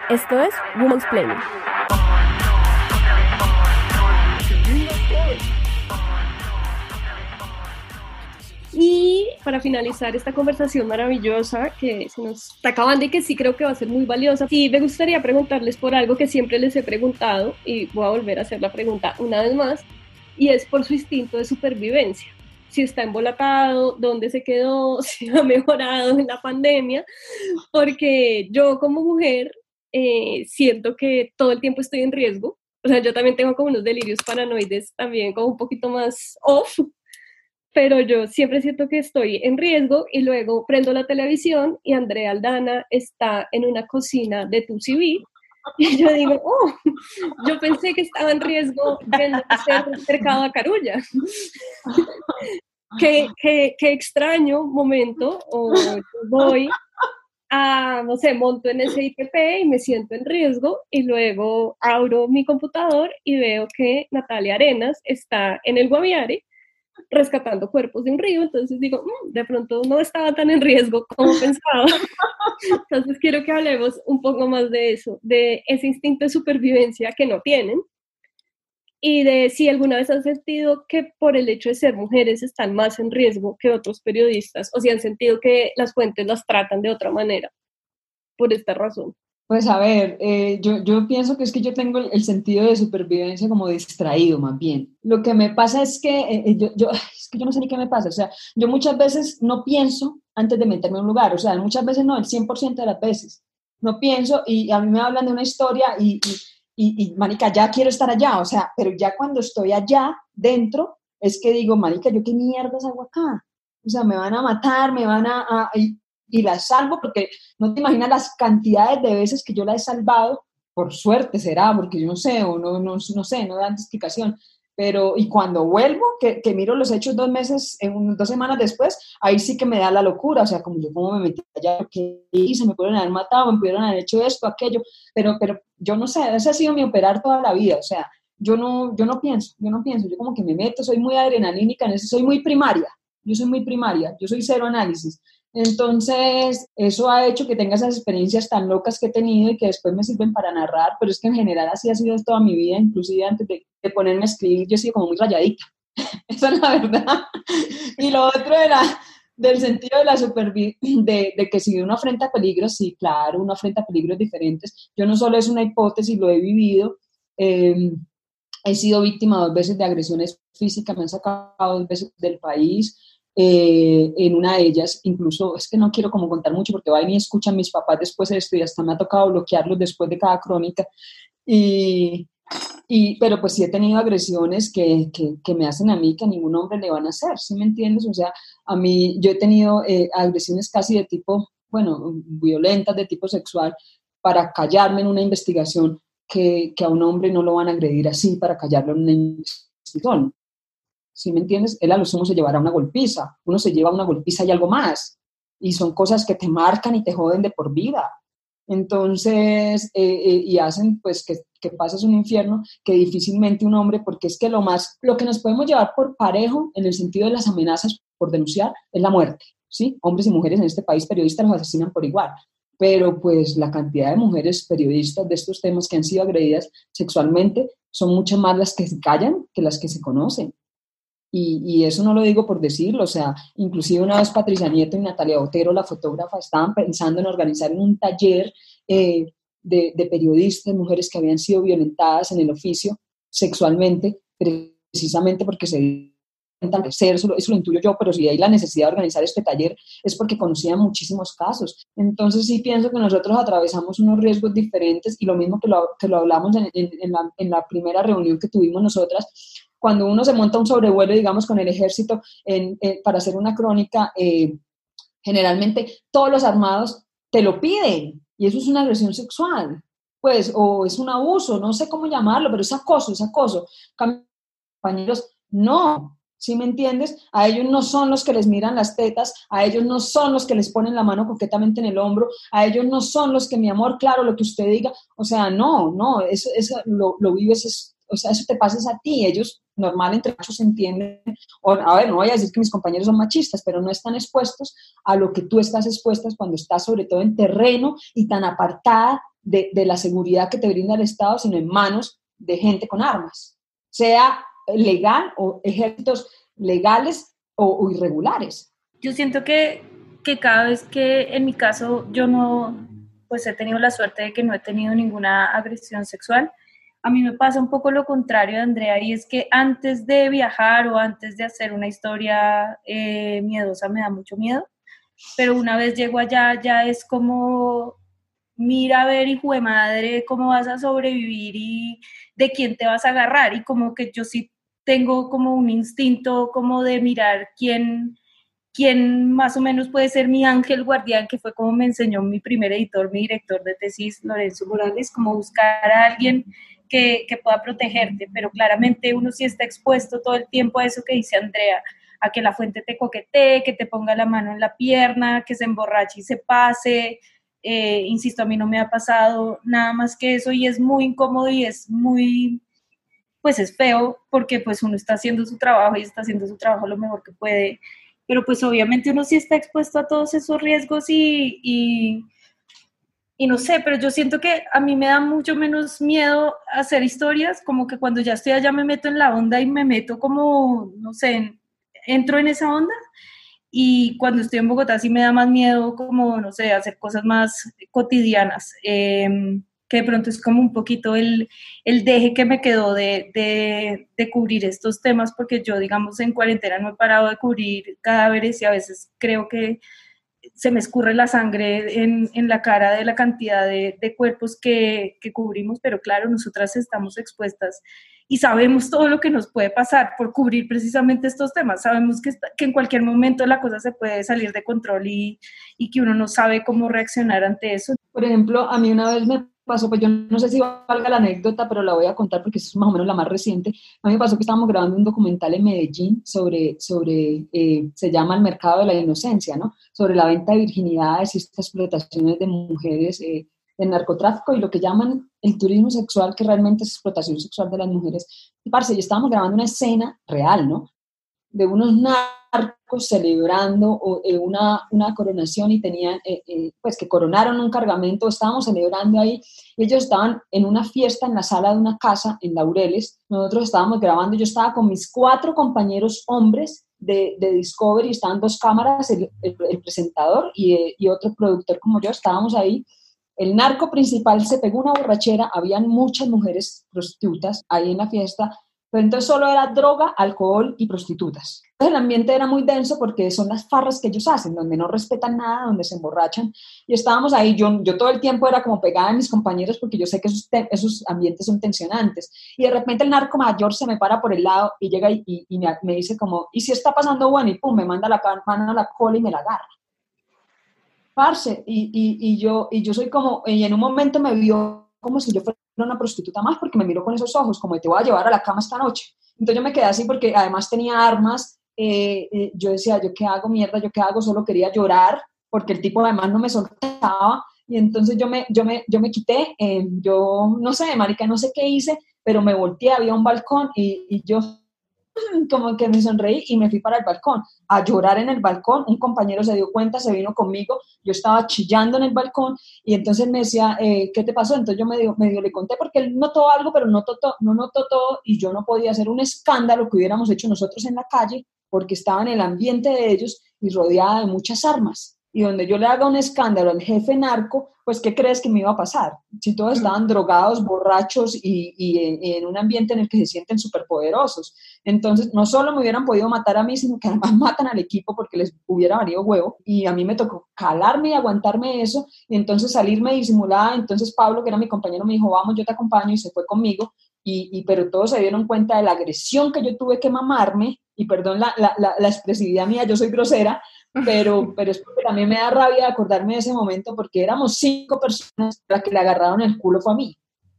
Esto es Women's Planning. Y para finalizar esta conversación maravillosa que se nos está acabando y que sí creo que va a ser muy valiosa, sí me gustaría preguntarles por algo que siempre les he preguntado y voy a volver a hacer la pregunta una vez más y es por su instinto de supervivencia. Si está embolatado, dónde se quedó, si ha mejorado en la pandemia, porque yo como mujer eh, siento que todo el tiempo estoy en riesgo. O sea, yo también tengo como unos delirios paranoides, también como un poquito más off, pero yo siempre siento que estoy en riesgo y luego prendo la televisión y Andrea Aldana está en una cocina de TV y yo digo, oh, yo pensé que estaba en riesgo de ser cercado a Carulla. qué, qué, qué, extraño momento, o voy a, no sé, monto en ese ITP y me siento en riesgo y luego abro mi computador y veo que Natalia Arenas está en el Guaviare rescatando cuerpos de un río, entonces digo, mm, de pronto no estaba tan en riesgo como pensaba. entonces quiero que hablemos un poco más de eso, de ese instinto de supervivencia que no tienen y de si alguna vez han sentido que por el hecho de ser mujeres están más en riesgo que otros periodistas o si han sentido que las fuentes las tratan de otra manera por esta razón. Pues a ver, eh, yo, yo, pienso que es que yo tengo el, sentido de supervivencia como distraído más bien. Lo que me pasa es que, eh, eh, yo, yo, es que yo no sé ni qué me pasa, o sea, yo muchas veces no pienso antes de meterme en un lugar, o sea, muchas veces no, el 100% de las veces. No pienso y a mí me hablan de una historia y, y, y, manica, ya quiero estar allá, o sea, pero ya cuando estoy allá dentro, es que digo, manica, ¿yo qué mierdas hago acá? O sea, me van a matar, me van a y la salvo porque no te imaginas las cantidades de veces que yo la he salvado, por suerte será, porque yo no sé, o no, no, no sé, no dan explicación. Pero, y cuando vuelvo, que, que, miro los hechos dos meses, en, dos semanas después, ahí sí que me da la locura, o sea, como yo cómo me metí allá, qué hice, me pudieron haber matado, me pudieron haber hecho esto, aquello, pero, pero yo no sé, ese ha sido mi operar toda la vida, o sea, yo no, yo no pienso, yo no pienso, yo como que me meto, soy muy adrenalínica en eso, soy muy primaria, yo soy muy primaria, yo soy cero análisis. Entonces, eso ha hecho que tenga esas experiencias tan locas que he tenido y que después me sirven para narrar, pero es que en general así ha sido toda mi vida, inclusive antes de, ponerme a escribir, yo he sido como muy rayadita. Esa es la verdad. Y lo otro era del sentido de la supervivencia, de, que si uno afrenta peligros, sí, claro, uno afrenta peligros diferentes. Yo no solo es una hipótesis, lo he vivido. Em, he sido víctima dos veces de agresiones físicas, me han sacado dos veces del país, eh, en una de ellas, incluso, es que no quiero como contar mucho porque va y escuchan mis papás después de esto y hasta me ha tocado bloquearlos después de cada crónica. Y, y, pero pues sí he tenido agresiones que, que, que, me hacen a mí que a ningún hombre le van a hacer, ¿sí me entiendes? O sea, a mí yo he tenido eh, agresiones casi de tipo, bueno, violentas, de tipo sexual, para callarme en una investigación que, que a un hombre no lo van a agredir así, para callarlo en una investigación. ¿Sí me entiendes? Él a lo sumo se llevará una golpiza, uno se lleva una golpiza y algo más, y son cosas que te marcan y te joden de por vida. Entonces, eh, eh, y hacen pues que, que pases un infierno que difícilmente un hombre, porque es que lo más, lo que nos podemos llevar por parejo en el sentido de las amenazas por denunciar es la muerte, ¿sí? Hombres y mujeres en este país periodistas los asesinan por igual, pero pues la cantidad de mujeres periodistas de estos temas que han sido agredidas sexualmente son mucho más las que se callan que las que se conocen. Y, eso no lo digo por decirlo, o sea, inclusive una vez Patricia Nieto y Natalia Otero, la fotógrafa, estaban pensando en organizar un taller eh, de, de, periodistas, mujeres que habían sido violentadas en el oficio sexualmente, precisamente porque se ser, eso, eso lo intuyo yo, pero si hay la necesidad de organizar este taller es porque conocían muchísimos casos. Entonces sí pienso que nosotros atravesamos unos riesgos diferentes y lo mismo que lo, que lo hablamos en, en, la, en la primera reunión que tuvimos nosotras, cuando uno se monta un sobrevuelo, digamos, con el ejército para hacer una crónica, eh, generalmente todos los armados te lo piden y eso es una agresión sexual, pues, o es un abuso, no sé cómo llamarlo, pero es acoso, es acoso. Compañeros, no, ¿sí me entiendes? A ellos no son los que les miran las tetas, a ellos no son los que les ponen la mano coquetamente en el hombro, a ellos no son los que, mi amor, claro, lo que usted diga, o sea, no, no, eso, eso lo, lo vives es o sea, eso te pasa a ti, ellos normal entre machos entienden, o, a ver, no voy a decir que mis compañeros son machistas, pero no están expuestos a lo que tú estás expuestas cuando estás sobre todo en terreno y tan apartada de, de la seguridad que te brinda el Estado, sino en manos de gente con armas, sea legal o ejércitos legales o, o irregulares. Yo siento que, que cada vez que en mi caso yo no, pues he tenido la suerte de que no he tenido ninguna agresión sexual, a mí me pasa un poco lo contrario de Andrea y es que antes de viajar o antes de hacer una historia eh, miedosa me da mucho miedo, pero una vez llego allá ya es como, mira a ver, hijo de madre, cómo vas a sobrevivir y de quién te vas a agarrar y como que yo sí tengo como un instinto como de mirar quién, quién más o menos puede ser mi ángel guardián, que fue como me enseñó mi primer editor, mi director de tesis, Lorenzo Morales, como buscar a alguien que, pueda protegerte, pero claramente uno sí está expuesto todo el tiempo a eso que dice Andrea, a que la fuente te coquetee, que te ponga la mano en la pierna, que se emborrache y se pase, Eh, insisto, a mí no me ha pasado nada más que eso y es muy incómodo y es muy, pues es feo porque pues uno está haciendo su trabajo y está haciendo su trabajo lo mejor que puede, pero pues obviamente uno sí está expuesto a todos esos riesgos y, y, y no sé, pero yo siento que a mí me da mucho menos miedo hacer historias, como que cuando ya estoy allá me meto en la onda y me meto como, no sé, entro en esa onda y cuando estoy en Bogotá sí me da más miedo como, no sé, hacer cosas más cotidianas. Eh, que de pronto es como un poquito el, el deje que me quedó de, de, de, cubrir estos temas, porque yo, digamos, en cuarentena no he parado de cubrir cadáveres y a veces creo que se me escurre la sangre en, en la cara de la cantidad de, de cuerpos que, que, cubrimos, pero claro, nosotras estamos expuestas y sabemos todo lo que nos puede pasar por cubrir precisamente estos temas. Sabemos que, que en cualquier momento la cosa se puede salir de control y, y que uno no sabe cómo reaccionar ante eso. Por ejemplo, a mí una vez me pasó, pues yo no sé si valga la anécdota, pero la voy a contar porque es más o menos la más reciente. A mí me pasó que estábamos grabando un documental en Medellín sobre, sobre eh, se llama El mercado de la inocencia, ¿no? Sobre la venta de virginidades y estas explotaciones de mujeres, eh, el narcotráfico y lo que llaman el turismo sexual, que realmente es explotación sexual de las mujeres. Y parce, y estábamos grabando una escena real, ¿no? De unos narcos celebrando eh, una, una, coronación y tenían, eh, eh, pues que coronaron un cargamento, estábamos celebrando ahí, ellos estaban en una fiesta en la sala de una casa en Laureles, nosotros estábamos grabando, yo estaba con mis cuatro compañeros hombres de, de Discovery, estaban dos cámaras, el presentador y, y otro productor como yo, estábamos ahí, el narco principal se pegó una borrachera, habían muchas mujeres prostitutas ahí en la fiesta, pero entonces solo era droga, alcohol y prostitutas. Entonces el ambiente era muy denso porque son las farras que ellos hacen, donde no respetan nada, donde se emborrachan. Y estábamos ahí, yo, yo todo el tiempo era como pegada a mis compañeros porque yo sé que esos, esos ambientes son tensionantes. Y de repente el narco mayor se me para por el lado y llega y, y, y me, me, dice como, ¿y si está pasando bueno? Y pum, me manda la mano a la cola y me la agarra. Parce, y, y, y, yo, y yo soy como, y en un momento me vio como si yo fuera una prostituta más porque me miró con esos ojos, como te voy a llevar a la cama esta noche. Entonces yo me quedé así porque además tenía armas, eh, eh, yo decía, ¿yo qué hago, mierda? ¿Yo qué hago? Solo quería llorar porque el tipo además no me soltaba y entonces yo me, yo me, yo me quité, eh, yo no sé, marica, no sé qué hice, pero me volteé, había un balcón y, y yo como que me sonreí y me fui para el balcón a llorar en el balcón. Un compañero se dio cuenta, se vino conmigo, yo estaba chillando en el balcón y entonces me decía, eh, ¿qué te pasó? Entonces yo medio, medio le conté porque él notó algo, pero no no notó todo y yo no podía hacer un escándalo que hubiéramos hecho nosotros en la calle porque estaba en el ambiente de ellos y rodeada de muchas armas y donde yo le haga un escándalo al jefe narco, pues ¿qué crees que me iba a pasar? Si todos estaban drogados, borrachos y, y, en un ambiente en el que se sienten superpoderosos. Entonces, no solo me hubieran podido matar a mí, sino que además matan al equipo porque les hubiera valido huevo. Y a mí me tocó calarme y aguantarme eso y entonces salirme disimulada. Entonces Pablo, que era mi compañero, me dijo, vamos, yo te acompaño y se fue conmigo. Y, y, pero todos se dieron cuenta de la agresión que yo tuve que mamarme, y perdón la, la, la, la expresividad mía, yo soy grosera, pero, pero es porque también me da rabia acordarme de ese momento porque éramos cinco personas las que le agarraron el culo fue a mí,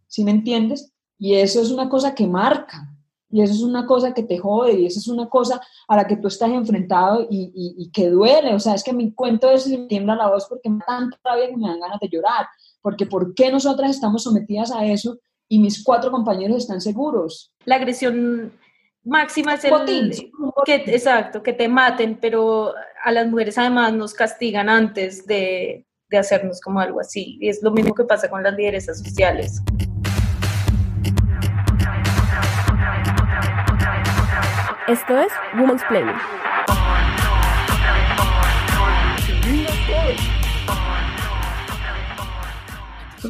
¿sí me entiendes? Y eso es una cosa que marca, y eso es una cosa que te jode, y eso es una cosa a la que tú estás enfrentado y, y, y que duele, o sea, es que mi cuento es me tiembla la voz porque me da tanta rabia que me dan ganas de llorar, porque ¿por qué nosotras estamos sometidas a eso y mis cuatro compañeros están seguros? La agresión máxima es el botín, que exacto, que te maten, pero a las mujeres además nos castigan antes de, de, hacernos como algo así. Y es lo mismo que pasa con las lideresas sociales. Esto es Women's Planning.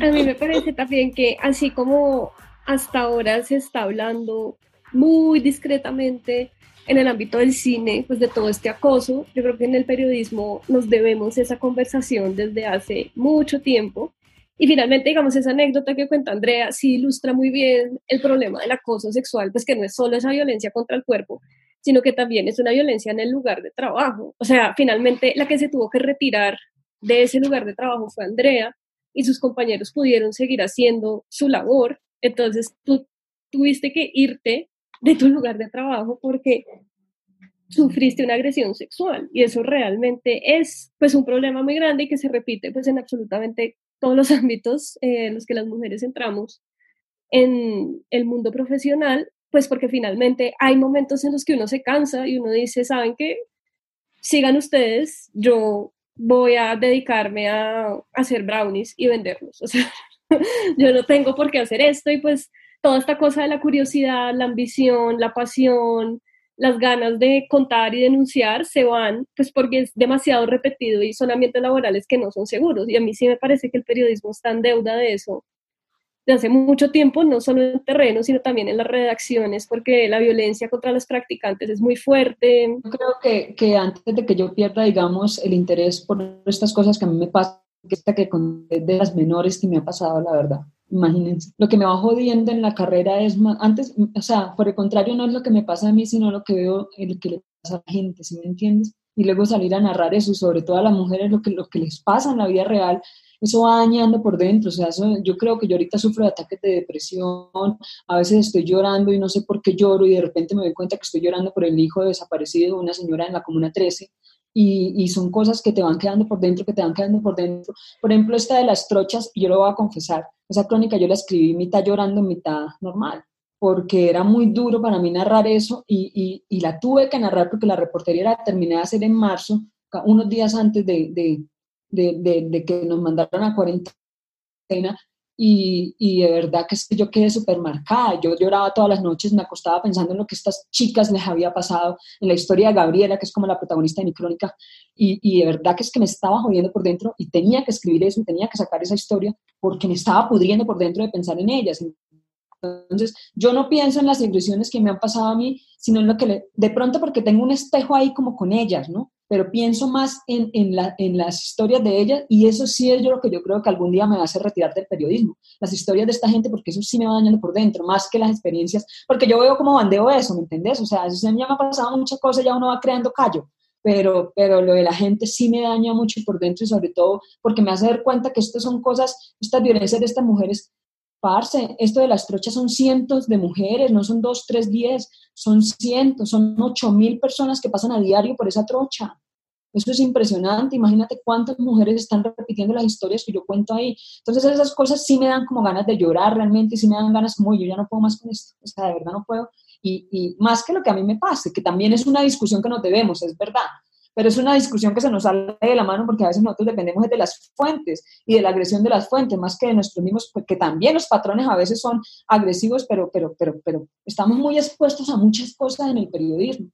A mí me parece también que así como hasta ahora se está hablando muy discretamente en el ámbito del cine, pues de todo este acoso. Yo creo que en el periodismo nos debemos esa conversación desde hace mucho tiempo. Y finalmente, digamos, esa anécdota que cuenta Andrea sí ilustra muy bien el problema del acoso sexual, pues que no es solo esa violencia contra el cuerpo, sino que también es una violencia en el lugar de trabajo. O sea, finalmente la que se tuvo que retirar de ese lugar de trabajo fue Andrea y sus compañeros pudieron seguir haciendo su labor. Entonces tú tuviste que irte de tu lugar de trabajo porque sufriste una agresión sexual y eso realmente es pues un problema muy grande y que se repite pues en absolutamente todos los ámbitos eh, en los que las mujeres entramos en el mundo profesional, pues porque finalmente hay momentos en los que uno se cansa y uno dice, ¿saben qué? Sigan ustedes, yo voy a dedicarme a, hacer brownies y venderlos. O sea, yo no tengo por qué hacer esto y pues toda esta cosa de la curiosidad, la ambición, la pasión, las ganas de contar y denunciar se van, pues porque es demasiado repetido y son ambientes laborales que no son seguros. Y a mí sí me parece que el periodismo está en deuda de eso de hace mucho tiempo, no solo en terreno, sino también en las redacciones, porque la violencia contra los practicantes es muy fuerte. Yo creo que, antes de que yo pierda, digamos, el interés por estas cosas que a mí me pasan, que esta que de las menores que me ha pasado, la verdad imagínense. Lo que me va jodiendo en la carrera es más, antes, o sea, por el contrario, no es lo que me pasa a mí, sino lo que veo, el que le pasa a la gente, ¿sí me entiendes? Y luego salir a narrar eso, sobre todo a las mujeres, lo que, lo que les pasa en la vida real, eso va dañando por dentro, o sea, yo creo que yo ahorita sufro de ataques de depresión, a veces estoy llorando y no sé por qué lloro y de repente me doy cuenta que estoy llorando por el hijo desaparecido de una señora en la Comuna 13 y, son cosas que te van quedando por dentro, que te van quedando por dentro. Por ejemplo, esta de las trochas, yo lo voy a confesar, esa crónica yo la escribí mitad llorando, mitad normal, porque era muy duro para mí narrar eso y, y, la tuve que narrar porque la reportería la terminé de hacer en marzo, unos días antes de, de, de, de que nos mandaron a cuarentena y, y, de verdad que es que yo quedé súper marcada. Yo lloraba todas las noches, me acostaba pensando en lo que estas chicas les había pasado, en la historia de Gabriela, que es como la protagonista de mi crónica, y, y de verdad que es que me estaba jodiendo por dentro y tenía que escribir eso y tenía que sacar esa historia porque me estaba pudriendo por dentro de pensar en ellas. Entonces, yo no pienso en las ilusiones que me han pasado a mí, sino en lo que le, de pronto porque tengo un espejo ahí como con ellas, ¿no? Pero pienso más en, en, la, en las historias de ellas y eso sí es yo lo que yo creo que algún día me va a hacer retirar del periodismo, las historias de esta gente, porque eso sí me va dañando por dentro, más que las experiencias, porque yo veo como bandeo eso, ¿me entendés? O sea, eso ya me ha pasado muchas cosas, ya uno va creando callo, pero, pero lo de la gente sí me daña mucho por dentro y sobre todo porque me hace dar cuenta que esto son cosas, estas violencias de estas mujeres Parce, esto de las trochas son cientos de mujeres, no son dos, tres, diez, son cientos, son ocho mil personas que pasan a diario por esa trocha. Eso es impresionante, imagínate cuántas mujeres están repitiendo las historias que yo cuento ahí. Entonces esas cosas sí me dan como ganas de llorar realmente, sí me dan ganas como yo ya no puedo más con esto, o sea, de verdad no puedo. Y, y más que lo que a mí me pase, que también es una discusión que nos debemos, es verdad, pero es una discusión que se nos sale de la mano porque a veces nosotros dependemos de las fuentes y de la agresión de las fuentes, más que de nuestros mismos, porque también los patrones a veces son agresivos, pero, pero, pero, pero estamos muy expuestos a muchas cosas en el periodismo.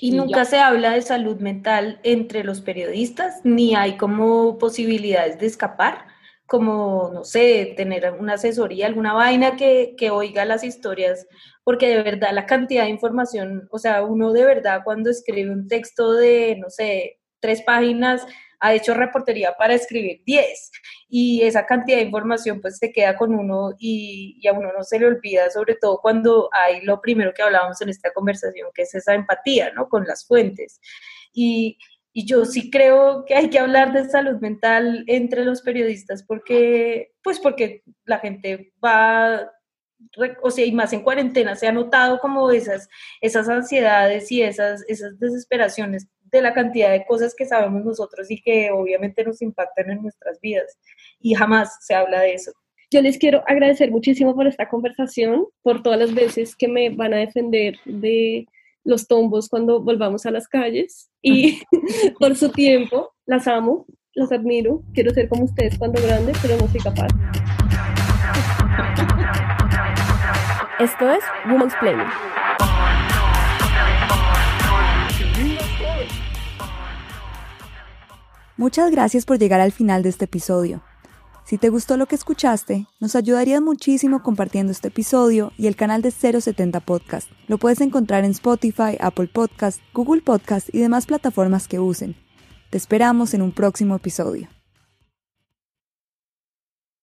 Y, nunca se habla de salud mental entre los periodistas, ni hay como posibilidades de escapar, como, no sé, tener una asesoría, alguna vaina que, que oiga las historias porque de verdad la cantidad de información, o sea, uno de verdad cuando escribe un texto de, no sé, tres páginas, ha hecho reportería para escribir diez, y esa cantidad de información pues se queda con uno y, y, a uno no se le olvida, sobre todo cuando hay lo primero que hablábamos en esta conversación, que es esa empatía, ¿no? Con las fuentes. Y, y yo sí creo que hay que hablar de salud mental entre los periodistas porque, pues porque la gente va o sea, y más en cuarentena, se ha notado como esas, esas ansiedades y esas, esas desesperaciones de la cantidad de cosas que sabemos nosotros y que obviamente nos impactan en nuestras vidas. Y jamás se habla de eso. Yo les quiero agradecer muchísimo por esta conversación, por todas las veces que me van a defender de los tombos cuando volvamos a las calles y por su tiempo. Las amo, las admiro, quiero ser como ustedes cuando grande, pero no soy capaz. Esto es Women's Planning. Muchas gracias por llegar al final de este episodio. Si te gustó lo que escuchaste, nos ayudarías muchísimo compartiendo este episodio y el canal de 070 Podcast. Lo puedes encontrar en Spotify, Apple Podcast, Google Podcast y demás plataformas que usen. Te esperamos en un próximo episodio.